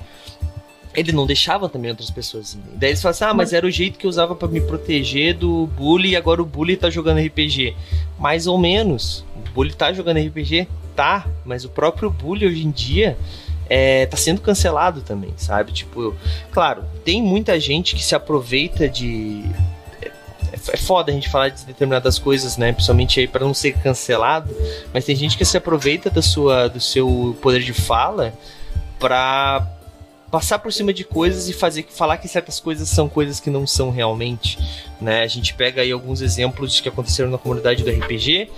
ele não deixava também outras pessoas irem. Daí eles falam assim: ah, mas era o jeito que eu usava para me proteger do bully e agora o bully tá jogando RPG. Mais ou menos. O bully tá jogando RPG? Tá, mas o próprio bully hoje em dia é, tá sendo cancelado também, sabe? Tipo, claro, tem muita gente que se aproveita de. É, é foda a gente falar de determinadas coisas, né? Principalmente aí para não ser cancelado, mas tem gente que se aproveita da sua, do seu poder de fala para passar por cima de coisas e fazer falar que certas coisas são coisas que não são realmente, né? A gente pega aí alguns exemplos que aconteceram na comunidade do RPG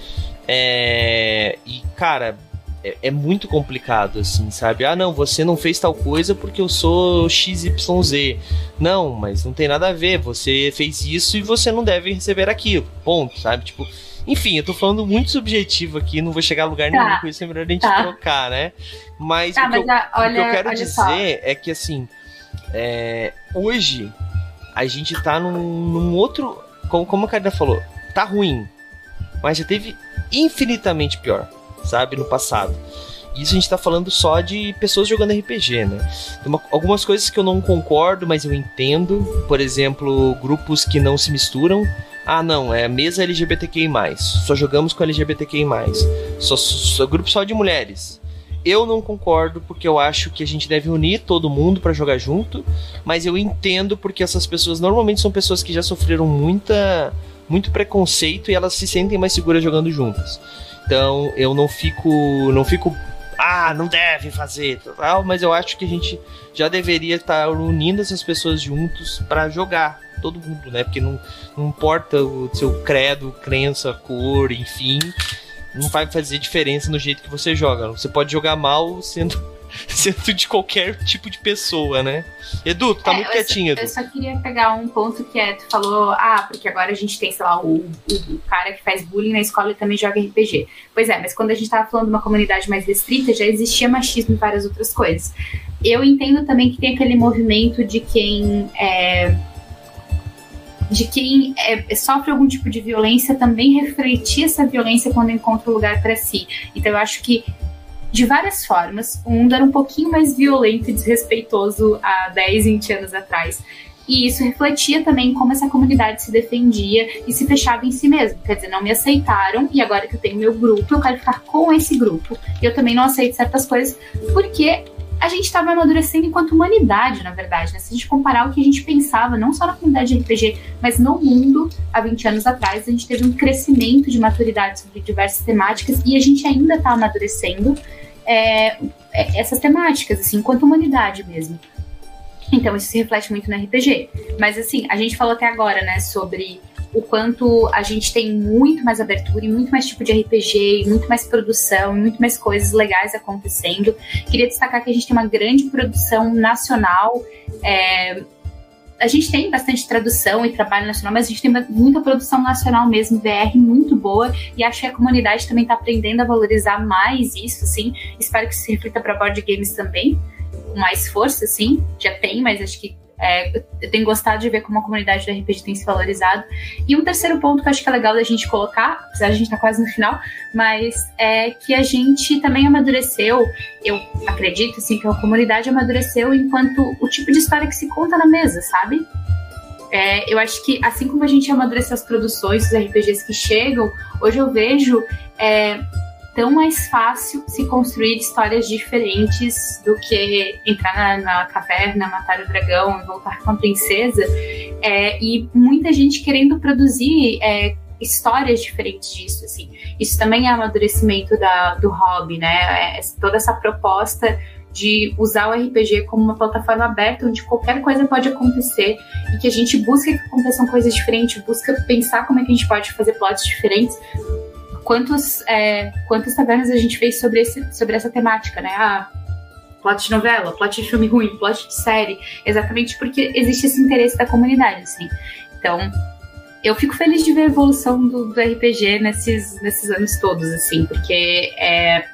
é, e cara é, é, muito complicado assim, sabe? Ah, não, você não fez tal coisa porque eu sou XYZ. Não, mas não tem nada a ver. Você fez isso e você não deve receber aquilo. Ponto, sabe? Tipo, enfim, eu tô falando muito subjetivo aqui, não vou chegar a lugar tá. nenhum com isso, é melhor a gente tá. trocar, né? Mas, tá, o, que mas eu, a, olha, o, que eu, quero dizer só. é que, assim, é, hoje a gente tá num, num outro. Como, como a Karina falou, tá ruim, mas já teve infinitamente pior, sabe, no passado. Isso a gente tá falando só de pessoas jogando RPG, né? Tem uma, algumas coisas que eu não concordo, mas eu entendo. Por exemplo, grupos que não se misturam. Ah, não, é mesa LGBTQI. Só jogamos com LGBTQI. Só, só, grupo só de mulheres. Eu não concordo porque eu acho que a gente deve unir todo mundo para jogar junto, mas eu entendo porque essas pessoas normalmente são pessoas que já sofreram muita muito preconceito e elas se sentem mais seguras jogando juntas. Então, eu não fico não fico ah, não deve fazer, tal, mas eu acho que a gente já deveria estar unindo essas pessoas juntos para jogar todo mundo, né? Porque não, não importa o seu credo, crença, cor, enfim, não vai fazer diferença no jeito que você joga. Você pode jogar mal sendo sendo de qualquer tipo de pessoa, né? Edu, tu tá é, muito quietinho, Edu. Eu só queria pegar um ponto que é, tu falou, ah, porque agora a gente tem, sei lá, o, o, cara que faz bullying na escola e também joga RPG. Pois é, mas quando a gente tava falando de uma comunidade mais restrita, já existia machismo e várias outras coisas. Eu entendo também que tem aquele movimento de quem é, de quem é, sofre algum tipo de violência também refletir essa violência quando encontra um lugar para si. Então eu acho que de várias formas, o mundo era um pouquinho mais violento e desrespeitoso há 10, 20 anos atrás. E isso refletia também como essa comunidade se defendia e se fechava em si mesmo. Quer dizer, não me aceitaram e agora que eu tenho meu grupo, eu quero ficar com esse grupo. E eu também não aceito certas coisas porque a gente estava amadurecendo enquanto humanidade, na verdade. Né? Se a gente comparar o que a gente pensava, não só na comunidade de RPG, mas no mundo há 20 anos atrás, a gente teve um crescimento de maturidade sobre diversas temáticas e a gente ainda está amadurecendo é, é, essas temáticas, assim, enquanto humanidade mesmo. Então, isso se reflete muito no RPG. Mas, assim, a gente falou até agora, né, sobre o quanto a gente tem muito mais abertura e muito mais tipo de RPG, e muito mais produção, e muito mais coisas legais acontecendo. Queria destacar que a gente tem uma grande produção nacional. É, a gente tem bastante tradução e trabalho nacional, mas a gente tem muita produção nacional mesmo, BR muito boa, e acho que a comunidade também está aprendendo a valorizar mais isso, assim. Espero que isso se reflita para board games também, com mais força, assim. Já tem, mas acho que é, eu tenho gostado de ver como a comunidade do RPG tem se valorizado. E um terceiro ponto que eu acho que é legal da gente colocar, apesar de a gente estar tá quase no final, mas é que a gente também amadureceu, eu acredito assim, que a comunidade amadureceu enquanto o tipo de história que se conta na mesa, sabe? É, eu acho que assim como a gente amadureceu as produções, os RPGs que chegam, hoje eu vejo é, tão mais fácil se construir histórias diferentes do que entrar na, na caverna, matar o dragão e voltar com a princesa. É, e muita gente querendo produzir é, histórias diferentes disso, assim. Isso também é amadurecimento da, do hobby, né? É, toda essa proposta de usar o RPG como uma plataforma aberta onde qualquer coisa pode acontecer e que a gente busca que aconteçam coisas diferentes, busca pensar como é que a gente pode fazer plots diferentes quantos, é, quantas tavernas a gente fez sobre, esse, sobre essa temática, né? Ah, plot de novela, plot de filme ruim, plot de série, exatamente porque existe esse interesse da comunidade, assim. Então, eu fico feliz de ver a evolução do, do RPG nesses, nesses anos todos, assim, porque é,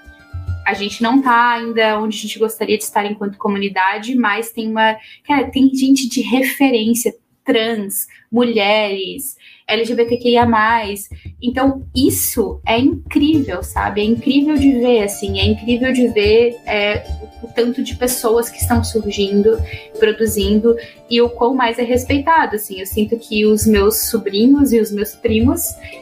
a gente não tá ainda onde a gente gostaria de estar enquanto comunidade, mas tem uma. Cara, tem gente de referência trans, mulheres, LGBTQIA+. Então, isso é incrível, sabe? É incrível de ver, assim, é incrível de ver é, o, tanto de pessoas que estão surgindo, produzindo, e o quão mais é respeitado, assim. Eu sinto que os meus sobrinhos e os meus primos,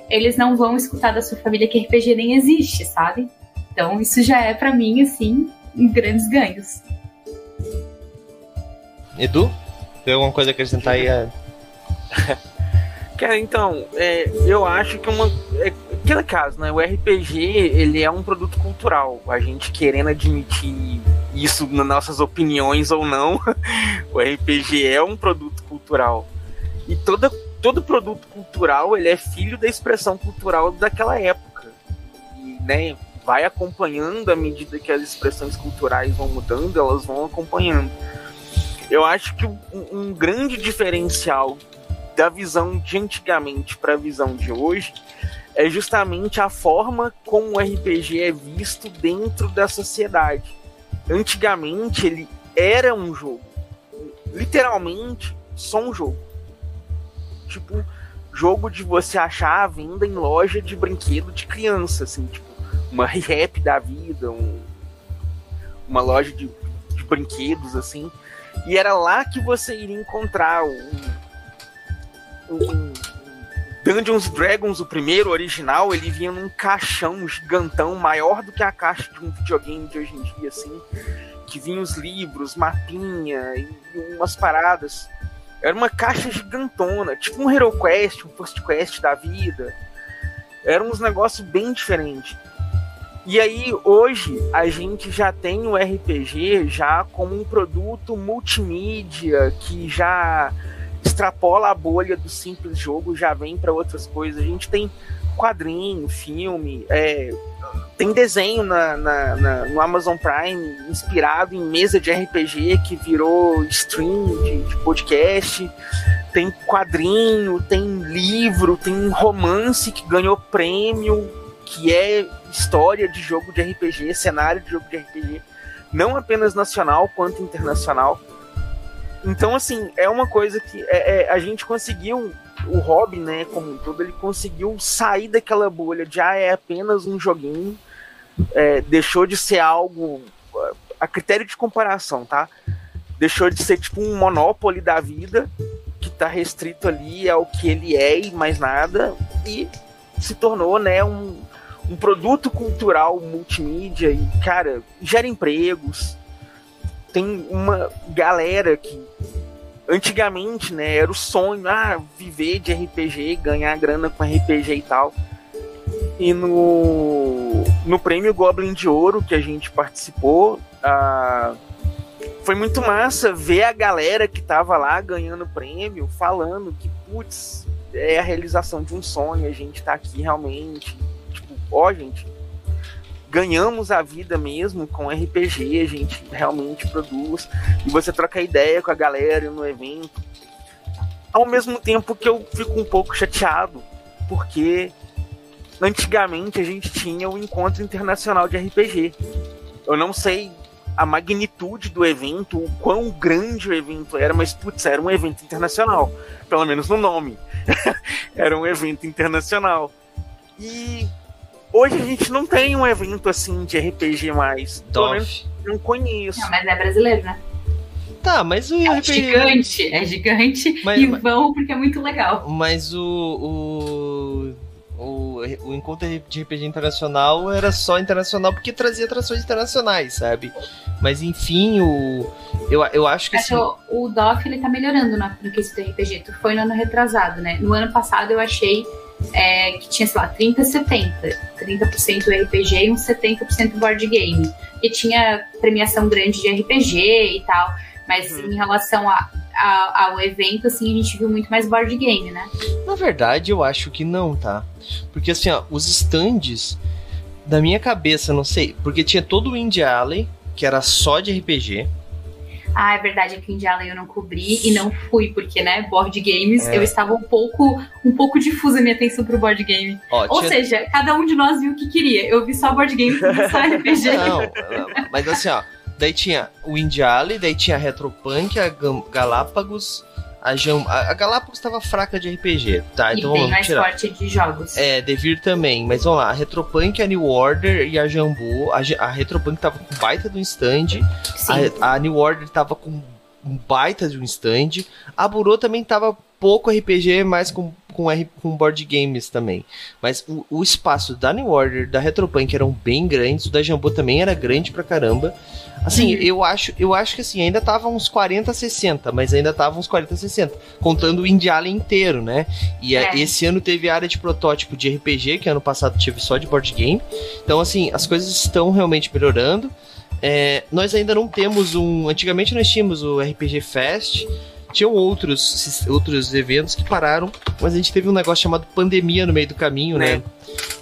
eles não vão escutar da sua família que RPG nem existe, sabe? Então, isso já é, para mim, assim, grandes ganhos. Edu, tem alguma coisa a acrescentar aí? A... Cara, então, é, eu acho que uma. É, aquele caso, né? O RPG, ele é um produto cultural. A gente querendo admitir isso nas nossas opiniões ou não, o RPG é um produto cultural. E toda, todo produto cultural, ele é filho da expressão cultural daquela época. E, né, vai acompanhando à medida que as expressões culturais vão mudando, elas vão acompanhando. Eu acho que um, um grande diferencial da visão de antigamente para a visão de hoje é justamente a forma como o RPG é visto dentro da sociedade. Antigamente ele era um jogo, literalmente só um jogo. Tipo, jogo de você achar a venda em loja de brinquedo de criança, assim, tipo, uma rap da vida, um, uma loja de, de, brinquedos, assim. E era lá que você iria encontrar um, o Dungeons Dragons, o primeiro original, ele vinha num caixão gigantão, maior do que a caixa de um videogame de hoje em dia, assim. Que vinha os livros, mapinha e umas paradas. Era uma caixa gigantona, tipo um Hero Quest, um First Quest da vida. Era uns negócios bem diferentes. E aí, hoje, a gente já tem o RPG já como um produto multimídia que já extrapola a bolha do simples jogo, já vem para outras coisas. A gente tem quadrinho, filme, é, tem desenho na, na, na, no Amazon Prime inspirado em mesa de RPG que virou stream de, de podcast. Tem quadrinho, tem livro, tem romance que ganhou prêmio, que é história de jogo de RPG, cenário de jogo de RPG, não apenas nacional quanto internacional. Então, assim, é uma coisa que é, é, a gente conseguiu, o hobby, né, como um todo, ele conseguiu sair daquela bolha de, ah, é apenas um joguinho, é, deixou de ser algo, a critério de comparação, tá? Deixou de ser tipo um monopólio da vida tá restrito ali ao que ele é e mais nada, e se tornou, né, um, um produto cultural multimídia e, cara, gera empregos. Tem uma galera que antigamente, né, era o sonho, ah, viver de RPG, ganhar grana com RPG e tal. E no, no prêmio Goblin de Ouro que a gente participou, foi muito massa ver a galera que tava lá ganhando prêmio falando que, putz, é a realização de um sonho, a gente tá aqui realmente. Tipo, ó, gente, ganhamos a vida mesmo com RPG, a gente realmente produz. E você troca ideia com a galera no evento. Ao mesmo tempo que eu fico um pouco chateado, porque antigamente a gente tinha o encontro internacional de RPG. Eu não sei a magnitude do evento, o quão grande o evento era, mas putz, era um evento internacional, pelo menos no nome. era um evento internacional. E hoje a gente não tem um evento assim de RPG mais. Pelo menos não conheço. Não, mas é brasileiro, né? Tá, mas o é RPG... gigante, é gigante Mas- e vão porque é muito legal. Mas o, o, o, o encontro de RPG internacional era só internacional porque trazia atrações internacionais, sabe? Mas enfim, o, eu, eu acho que Acho assim, que o DOF ele tá melhorando na, no quesito do RPG. Tu foi no ano retrasado, né? No ano passado eu achei é, que tinha, sei lá, 30 70. 30% RPG e uns 70% board game. E tinha premiação grande de RPG e tal. Mas Uhum. em relação a, a- ao evento, assim, a gente viu muito mais board game, né? na verdade eu acho que não, tá? Porque assim, ó, os stands da minha cabeça, não sei, porque tinha todo o Indie Alley, que era só de RPG. Ah, é verdade, aqui em Jalen eu não cobri e não fui, porque, né, board games, É. eu estava um pouco, um pouco difusa a minha atenção pro board game. Ó, Ou tinha- seja, cada um de nós viu o que queria. Eu vi só board game, só RPG. Não, mas assim, ó. Daí tinha o Indie Alley, daí tinha a Retropunk, a Galápagos, a Jam... A Galápagos tava fraca de RPG, tá? e Então bem vamos mais tirar. forte de jogos. É, Devir também, mas vamos lá, a Retropunk, a New Order e a Jambu. A, a Retropunk tava com baita do stand, Sim. a, a New Order tava com um baita de um stand, a Burô também tava pouco RPG, mas com, com, R- com board games também. Mas o, o espaço da New Order, da Retropunk eram bem grandes, o da Jambu também era grande pra caramba. Assim, eu acho, eu acho que assim, ainda tava uns 40, 60, mas ainda tava uns 40, 60, contando o Indie Alley inteiro, né? E a- É. esse ano teve área de protótipo de RPG, que ano passado tive só de board game. Então, assim, as coisas estão realmente melhorando. É, nós ainda não temos um. Antigamente nós tínhamos o RPG Fest. Tinham outros, outros eventos que pararam, mas a gente teve um negócio chamado pandemia no meio do caminho, né? Né.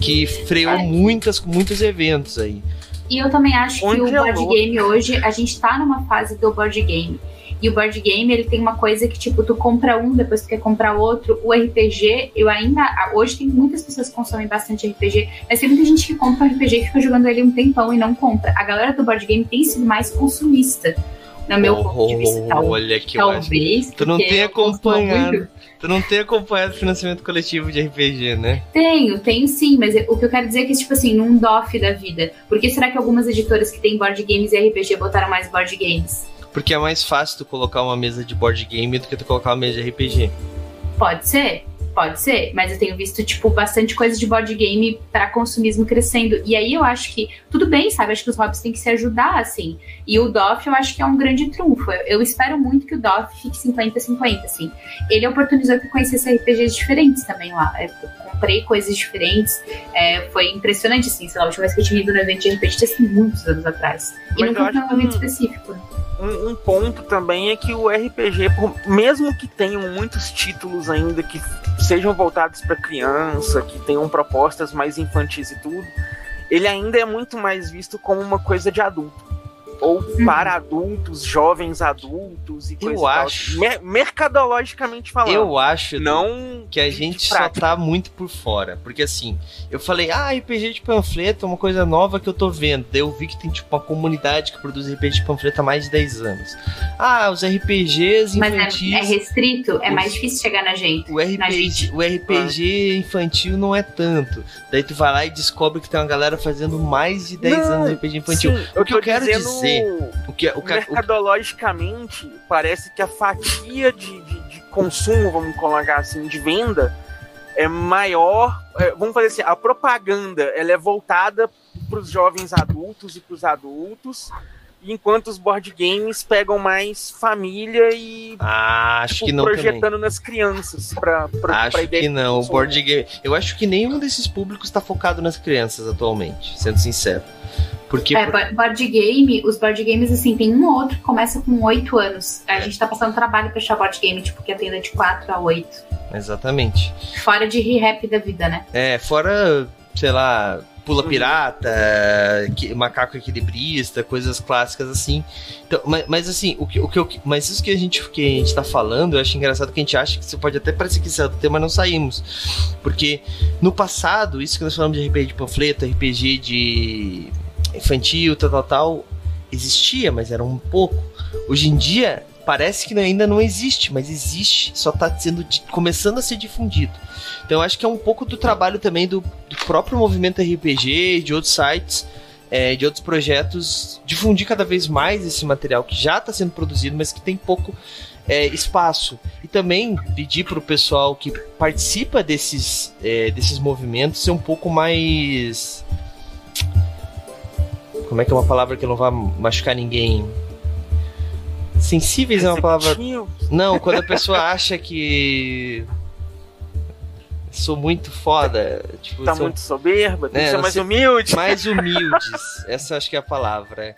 Que freou É. muitas, muitos eventos aí. E eu também acho que Onde o é board louco. game hoje, a gente tá numa fase do board game. E o board game, ele tem uma coisa que, tipo, tu compra um, depois tu quer comprar outro. O RPG, eu ainda. Hoje tem muitas pessoas que consomem bastante RPG, mas tem muita gente que compra um RPG e fica jogando ele um tempão e não compra. A galera do board game tem sido mais consumista, no meu ponto de vista. Tal- Olha que. Talvez. Tu não porque tem acompanhado. Tu não tem acompanhado o financiamento coletivo de RPG, né? Tenho, tenho sim, mas o que eu quero dizer é que, tipo assim, num DOF da vida. Por que será que algumas editoras que têm board games e RPG botaram mais board games? Porque é mais fácil tu colocar uma mesa de board game do que tu colocar uma mesa de RPG. Pode ser, pode ser, mas eu tenho visto, tipo, bastante coisa de board game para consumismo crescendo. E aí eu acho que, tudo bem, sabe? Acho que os hobbies têm que se ajudar, assim. E o DOF eu acho que é um grande trunfo. Eu, eu espero muito que o DOF fique 50-50, assim. Ele oportunizou que eu conhecesse RPGs diferentes também lá. Eu comprei coisas diferentes. É, foi impressionante, assim. Sei lá, a última vez que eu tinha ido no evento de RPG tinha sido muitos anos atrás. E Mas nunca eu foi um evento específico. Um, um ponto também é que o RPG, mesmo que tenham muitos títulos ainda que sejam voltados para criança, que tenham propostas mais infantis e tudo, ele ainda é muito mais visto como uma coisa de adulto. Ou para adultos, jovens adultos e Eu coisa e tal. acho. Mer- mercadologicamente falando. Eu acho não que a gente só tá muito por fora. Porque assim, eu falei, ah, RPG de panfleto é uma coisa nova que eu tô vendo. Daí eu vi que tem tipo uma comunidade que produz RPG de panfleto há mais de 10 anos. Ah, os RPGs Mas infantis. é, é restrito, é Os- mais difícil chegar na gente. O na RPG, gente. o RPG infantil não é tanto. Daí tu vai lá e descobre que tem uma galera fazendo mais de 10 Não, anos de RPG infantil. Sim, O que eu tô quero dizendo dizer- O que é- o, ca- o, mercadologicamente, parece que a fatia de, de, de consumo, vamos colocar assim, de venda, é maior. É, vamos fazer assim, a propaganda ela é voltada para os jovens adultos e para os adultos, enquanto os board games pegam mais família e ah, acho tipo, que não projetando também. nas crianças para acho ideia que não o board game eu acho que nenhum desses públicos está focado nas crianças atualmente sendo sincero porque é, board game, os board games, assim, tem um ou outro que começa com 8 anos. A gente tá passando trabalho pra achar board game, tipo, que atenda de 4 a 8. Exatamente. Fora de re-rap da vida, né? É, fora, sei lá, pula pirata, macaco equilibrista, coisas clássicas assim. Então, mas, mas, assim, o que, o que mas isso que a gente que a gente tá falando, eu acho engraçado que a gente acha que você pode até parecer que saiu do tema, mas não saímos. Porque no passado, isso que nós falamos de RPG de panfleto, RPG de infantil, tal, tal, tal, existia, mas era um pouco. Hoje em dia, parece que ainda não existe, mas existe, só está sendo começando a ser difundido. Então acho que é um pouco do trabalho também do, do próprio movimento RPG, de outros sites, é, de outros projetos, difundir cada vez mais esse material que já está sendo produzido, mas que tem pouco é, espaço. E também pedir para o pessoal que participa desses, é, desses movimentos ser um pouco mais como é que é uma palavra que não vai machucar ninguém? Sensíveis é uma palavra. Não, quando a pessoa acha que. Sou muito foda. Tipo, tá sou... muito soberba, tem é, que ser mais humilde. Mais humildes. Essa acho que é a palavra.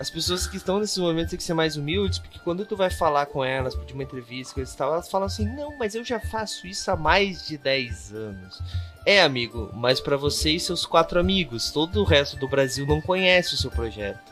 As pessoas que estão nesses momentos têm que ser mais humildes, porque quando tu vai falar com elas, pedir uma entrevista, coisa e tal, elas falam assim: não, mas eu já faço isso há mais de 10 anos. É, amigo, mas para você e seus quatro amigos, todo o resto do Brasil não conhece o seu projeto.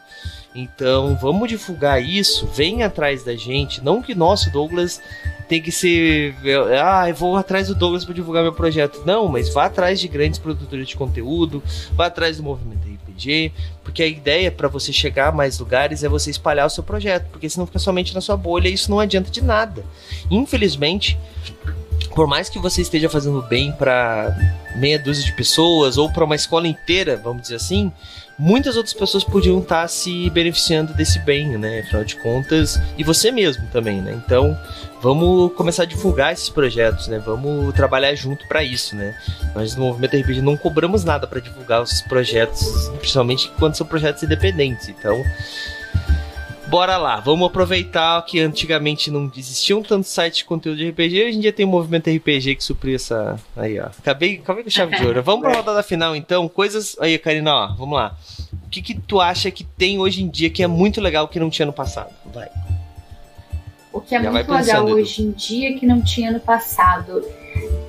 Então, vamos divulgar isso, vem atrás da gente, não que nosso Douglas tem que ser, ah, eu vou atrás do Douglas para divulgar meu projeto. Não, mas vá atrás de grandes produtores de conteúdo, vá atrás do movimento RPG, porque a ideia para você chegar a mais lugares é você espalhar o seu projeto, porque senão fica somente na sua bolha e isso não adianta de nada. Infelizmente, por mais que você esteja fazendo bem para meia dúzia de pessoas ou para uma escola inteira, vamos dizer assim, muitas outras pessoas podiam estar tá se beneficiando desse bem, né? Afinal de contas, e você mesmo também, né? Então, vamos começar a divulgar esses projetos, né? Vamos trabalhar junto para isso, né? Nós no Movimento RPG não cobramos nada para divulgar os projetos, principalmente quando são projetos independentes. Então, Bora lá, vamos aproveitar que antigamente não existiam tantos sites de conteúdo de RPG, hoje em dia tem o um movimento RPG que supriu essa. Aí, ó. Acabei, acabei com chave de ouro. Vamos pra rodada final então. Coisas. Aí, Karina, ó, vamos lá. O que, que tu acha que tem hoje em dia que é muito legal que não tinha no passado? Vai. O que é Já muito legal hoje em dia que não tinha no passado.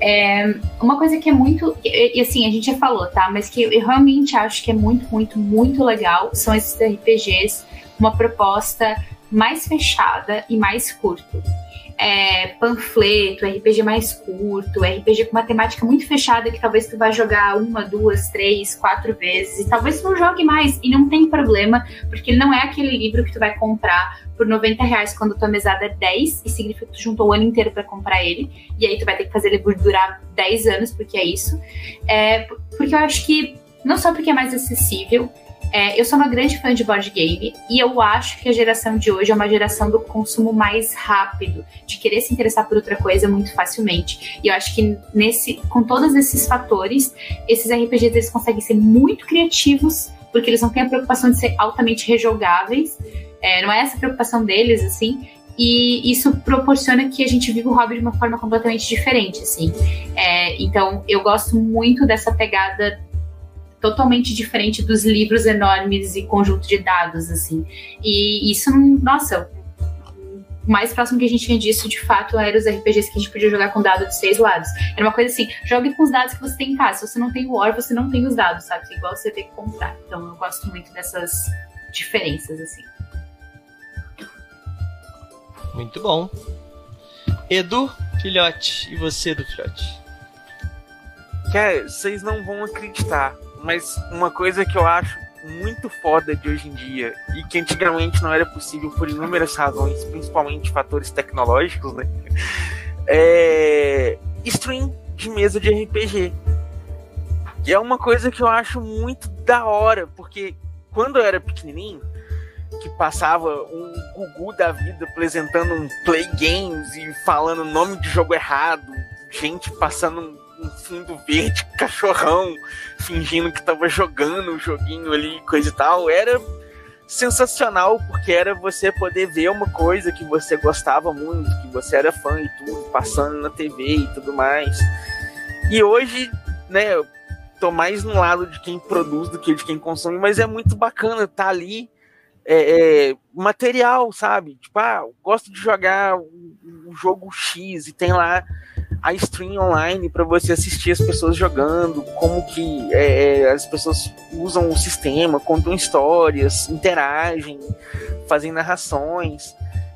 É uma coisa que é muito. E assim, a gente já falou, tá? Mas que eu realmente acho que é muito, muito, muito legal são esses RPGs uma proposta mais fechada e mais curto. É, panfleto, RPG mais curto, RPG com uma temática muito fechada que talvez tu vá jogar uma, duas, três, quatro vezes e talvez tu não jogue mais e não tem problema, porque não é aquele livro que tu vai comprar por 90 reais quando tua mesada é 10 e significa que tu juntou o ano inteiro para comprar ele e aí tu vai ter que fazer ele durar 10 anos porque é isso. É, porque eu acho que não só porque é mais acessível, é, eu sou uma grande fã de board game e eu acho que a geração de hoje é uma geração do consumo mais rápido, de querer se interessar por outra coisa muito facilmente. E eu acho que nesse, com todos esses fatores, esses RPGs eles conseguem ser muito criativos, porque eles não têm a preocupação de ser altamente rejogáveis. É, não é essa a preocupação deles, assim. E isso proporciona que a gente viva o hobby de uma forma completamente diferente, assim. É, então, eu gosto muito dessa pegada totalmente diferente dos livros enormes e conjunto de dados, assim. E isso, nossa, o mais próximo que a gente tinha disso, de fato, era os RPGs que a gente podia jogar com dado de seis lados. Era uma coisa assim, jogue com os dados que você tem em casa. Se você não tem o War, você não tem os dados, sabe? É igual você ter que comprar. Então eu gosto muito dessas diferenças, assim. Muito bom. Edu, filhote. E você, Edu, filhote? Cara, vocês não vão acreditar mas uma coisa que eu acho muito foda de hoje em dia e que antigamente não era possível por inúmeras razões, principalmente fatores tecnológicos, né? É stream de mesa de RPG. E é uma coisa que eu acho muito da hora, porque quando eu era pequenininho, que passava um Gugu da vida apresentando um Play Games e falando nome de jogo errado, gente passando um fundo verde, cachorrão, fingindo que tava jogando o joguinho ali, coisa e tal. Era sensacional, porque era você poder ver uma coisa que você gostava muito, que você era fã e tudo, passando na TV e tudo mais. E hoje, né, eu tô mais no lado de quem produz do que de quem consome, mas é muito bacana estar tá ali. É, é, material, sabe? Tipo, ah, gosto de jogar o, o jogo X e tem lá a stream online para você assistir as pessoas jogando, como que é, é, as pessoas usam o sistema, contam histórias, interagem, fazem narrações.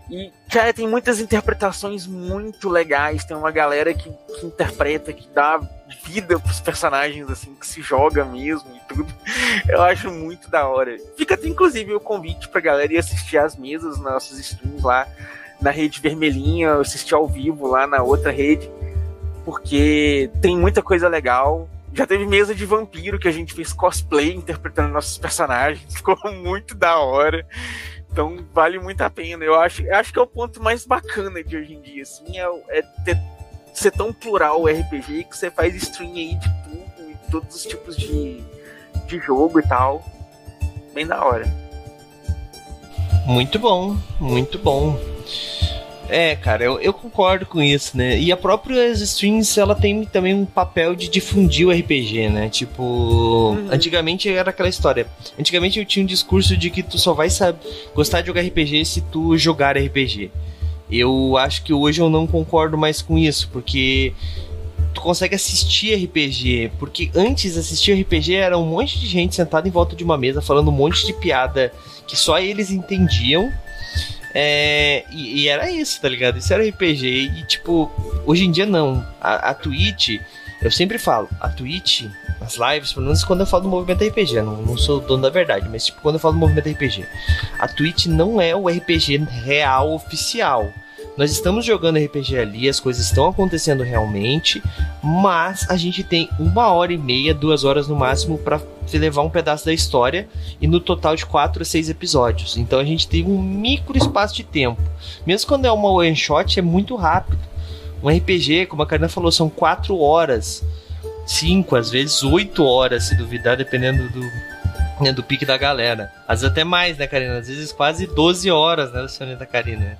E, cara, tem muitas interpretações muito legais. Tem uma galera que, que interpreta, que dá vida pros personagens, assim, que se joga mesmo e tudo. Eu acho muito da hora. Fica até, inclusive, o convite pra galera ir assistir as mesas, nossas streams lá na rede vermelhinha, assistir ao vivo lá na outra rede porque tem muita coisa legal. Já teve mesa de vampiro que a gente fez cosplay interpretando nossos personagens, ficou muito da hora. Então vale muito a pena. Eu acho, acho que é o ponto mais bacana de hoje em dia, assim, é, é ter, ser tão plural o RPG que você faz stream aí de tudo, e todos os tipos de, de jogo e tal. Bem da hora. Muito bom, muito bom. É, cara, eu, eu concordo com isso, né? E a própria Strings, ela tem também um papel de difundir o RPG, né? Tipo, uhum. antigamente era aquela história. Antigamente eu tinha um discurso de que tu só vai saber gostar de jogar RPG se tu jogar RPG. Eu acho que hoje eu não concordo mais com isso, porque tu consegue assistir RPG, porque antes assistir RPG era um monte de gente sentada em volta de uma mesa falando um monte de piada que só eles entendiam é, e, e, era isso, tá ligado? Isso era RPG. E, tipo, hoje em dia não. A, a Twitch, eu sempre falo, a Twitch, as lives, pelo menos quando eu falo do movimento RPG, não, não sou dono da verdade, mas tipo, quando eu falo do movimento RPG, a Twitch não é o RPG real oficial. Nós estamos jogando RPG ali, as coisas estão acontecendo realmente, mas a gente tem uma hora e meia, duas horas no máximo para levar um pedaço da história e no total de quatro a seis episódios. Então a gente tem um micro espaço de tempo. Mesmo quando é uma one shot, é muito rápido. Um RPG, como a Karina falou, são quatro horas, cinco, às vezes oito horas, se duvidar, dependendo do, né, do pique da galera. Às vezes até mais, né, Karina? Às vezes quase 12 horas, né, Sonita Karina?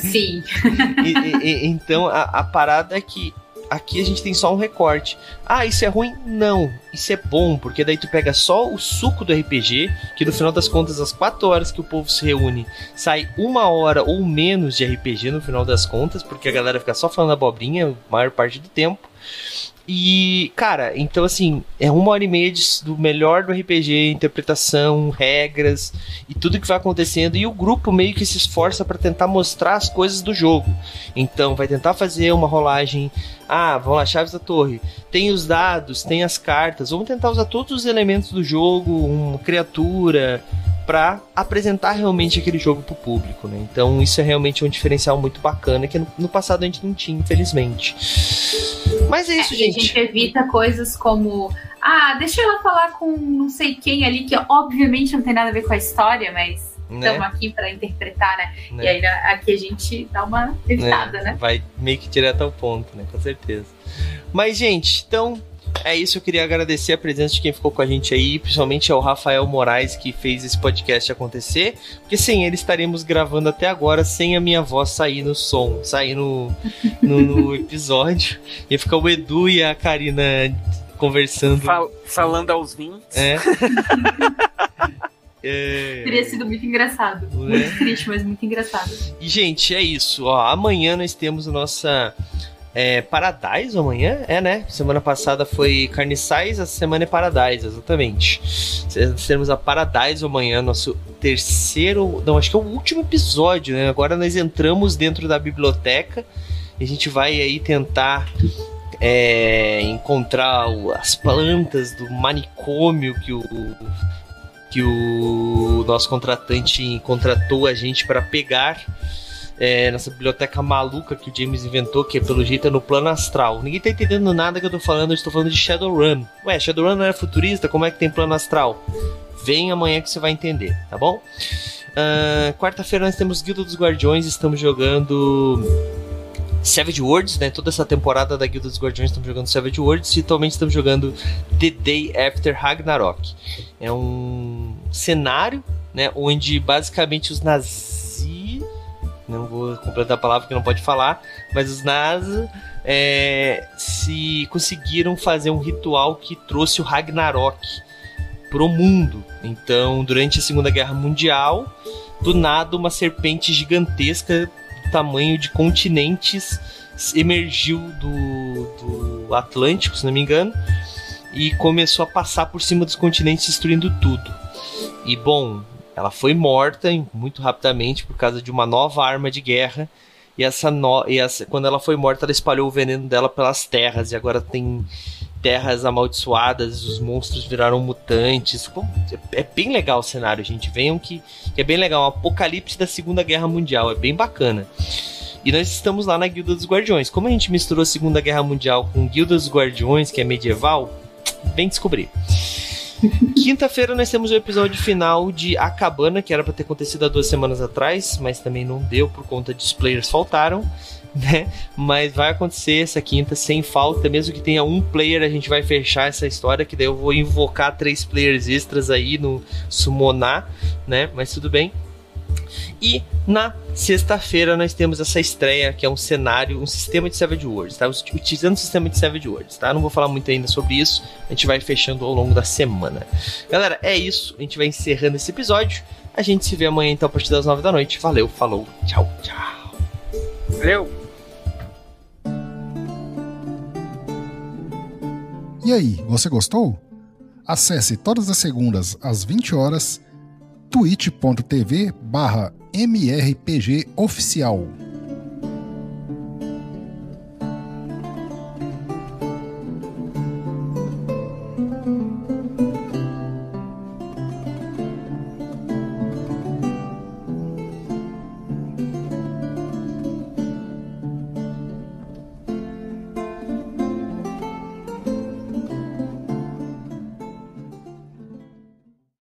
Sim. e, e, então a, a parada é que aqui a gente tem só um recorte. Ah, isso é ruim? Não. Isso é bom, porque daí tu pega só o suco do RPG, que no final das contas, as 4 horas que o povo se reúne, sai uma hora ou menos de RPG no final das contas, porque a galera fica só falando abobrinha a maior parte do tempo. E, cara, então assim, é uma hora e meia de, do melhor do RPG, interpretação, regras e tudo que vai acontecendo. E o grupo meio que se esforça para tentar mostrar as coisas do jogo. Então, vai tentar fazer uma rolagem. Ah, vamos lá, chaves da torre. Tem os dados, tem as cartas. Vamos tentar usar todos os elementos do jogo, uma criatura, para apresentar realmente aquele jogo pro público, né? Então isso é realmente um diferencial muito bacana que no, no passado a gente não tinha, infelizmente. Mas é isso, é, gente. a gente evita coisas como. Ah, deixa ela falar com não sei quem ali, que obviamente não tem nada a ver com a história, mas estamos né? aqui para interpretar, né? né? E aí aqui a gente dá uma evitada, né? né? Vai meio que direto ao ponto, né? Com certeza. Mas, gente, então é isso, eu queria agradecer a presença de quem ficou com a gente aí, principalmente ao Rafael Moraes que fez esse podcast acontecer, porque sem ele estaremos gravando até agora sem a minha voz sair no som, sair no, no, no episódio. Ia ficar o Edu e a Karina conversando. Fal falando aos 20. É. É... Teria sido muito engraçado. É? Muito triste, mas muito engraçado. E, gente, é isso. Ó, amanhã nós temos a nossa é, Paradise amanhã? É, né? Semana passada foi Carniçais, essa semana é Paradise, exatamente. Teremos a Paradise amanhã, nosso terceiro. Não, acho que é o último episódio, né? Agora nós entramos dentro da biblioteca e a gente vai aí tentar é, encontrar as plantas do manicômio que o que o nosso contratante contratou a gente para pegar é, nessa biblioteca maluca que o James inventou, que pelo jeito é no plano astral. Ninguém tá entendendo nada que eu tô falando, eu estou falando de Shadowrun. Ué, Shadowrun não é futurista? Como é que tem plano astral? Vem amanhã que você vai entender, tá bom? Uh, Quarta-feira nós temos Guilda dos Guardiões, estamos jogando Savage Worlds, né? Toda essa temporada da Guilda dos Guardiões estamos jogando Savage Worlds e atualmente estamos jogando The Day After Ragnarok. É um cenário, né? Onde basicamente os nazis, não vou completar a palavra que não pode falar, mas os nazis é, se conseguiram fazer um ritual que trouxe o Ragnarok pro mundo. Então, durante a Segunda Guerra Mundial, do nada uma serpente gigantesca do tamanho de continentes emergiu do, do Atlântico, se não me engano, e começou a passar por cima dos continentes, destruindo tudo. E bom, ela foi morta muito rapidamente por causa de uma nova arma de guerra. E essa, no... e essa quando ela foi morta, ela espalhou o veneno dela pelas terras. E agora tem terras amaldiçoadas, os monstros viraram mutantes. É bem legal o cenário, gente. Venham que, que é bem legal. Um apocalipse da Segunda Guerra Mundial. É bem bacana. E nós estamos lá na Guilda dos Guardiões. Como a gente misturou a Segunda Guerra Mundial com Guilda dos Guardiões, que é medieval, vem descobrir. Quinta-feira nós temos o episódio final de A Cabana, que era para ter acontecido há duas semanas atrás, mas também não deu por conta de os players faltaram. né? Mas vai acontecer essa quinta sem falta, mesmo que tenha um player, a gente vai fechar essa história, que daí eu vou invocar três players extras aí no summonar, né? Mas tudo bem. E na sexta-feira nós temos essa estreia que é um cenário, um sistema de Savage Worlds, tá? Utilizando o sistema de Savage Worlds, tá? Não vou falar muito ainda sobre isso, a gente vai fechando ao longo da semana. Galera, é isso, a gente vai encerrando esse episódio. A gente se vê amanhã então a partir das nove da noite. Valeu, falou, tchau, tchau. Valeu. E aí, você gostou? Acesse todas as segundas às 20 horas twitch.tv barra mrpgoficial.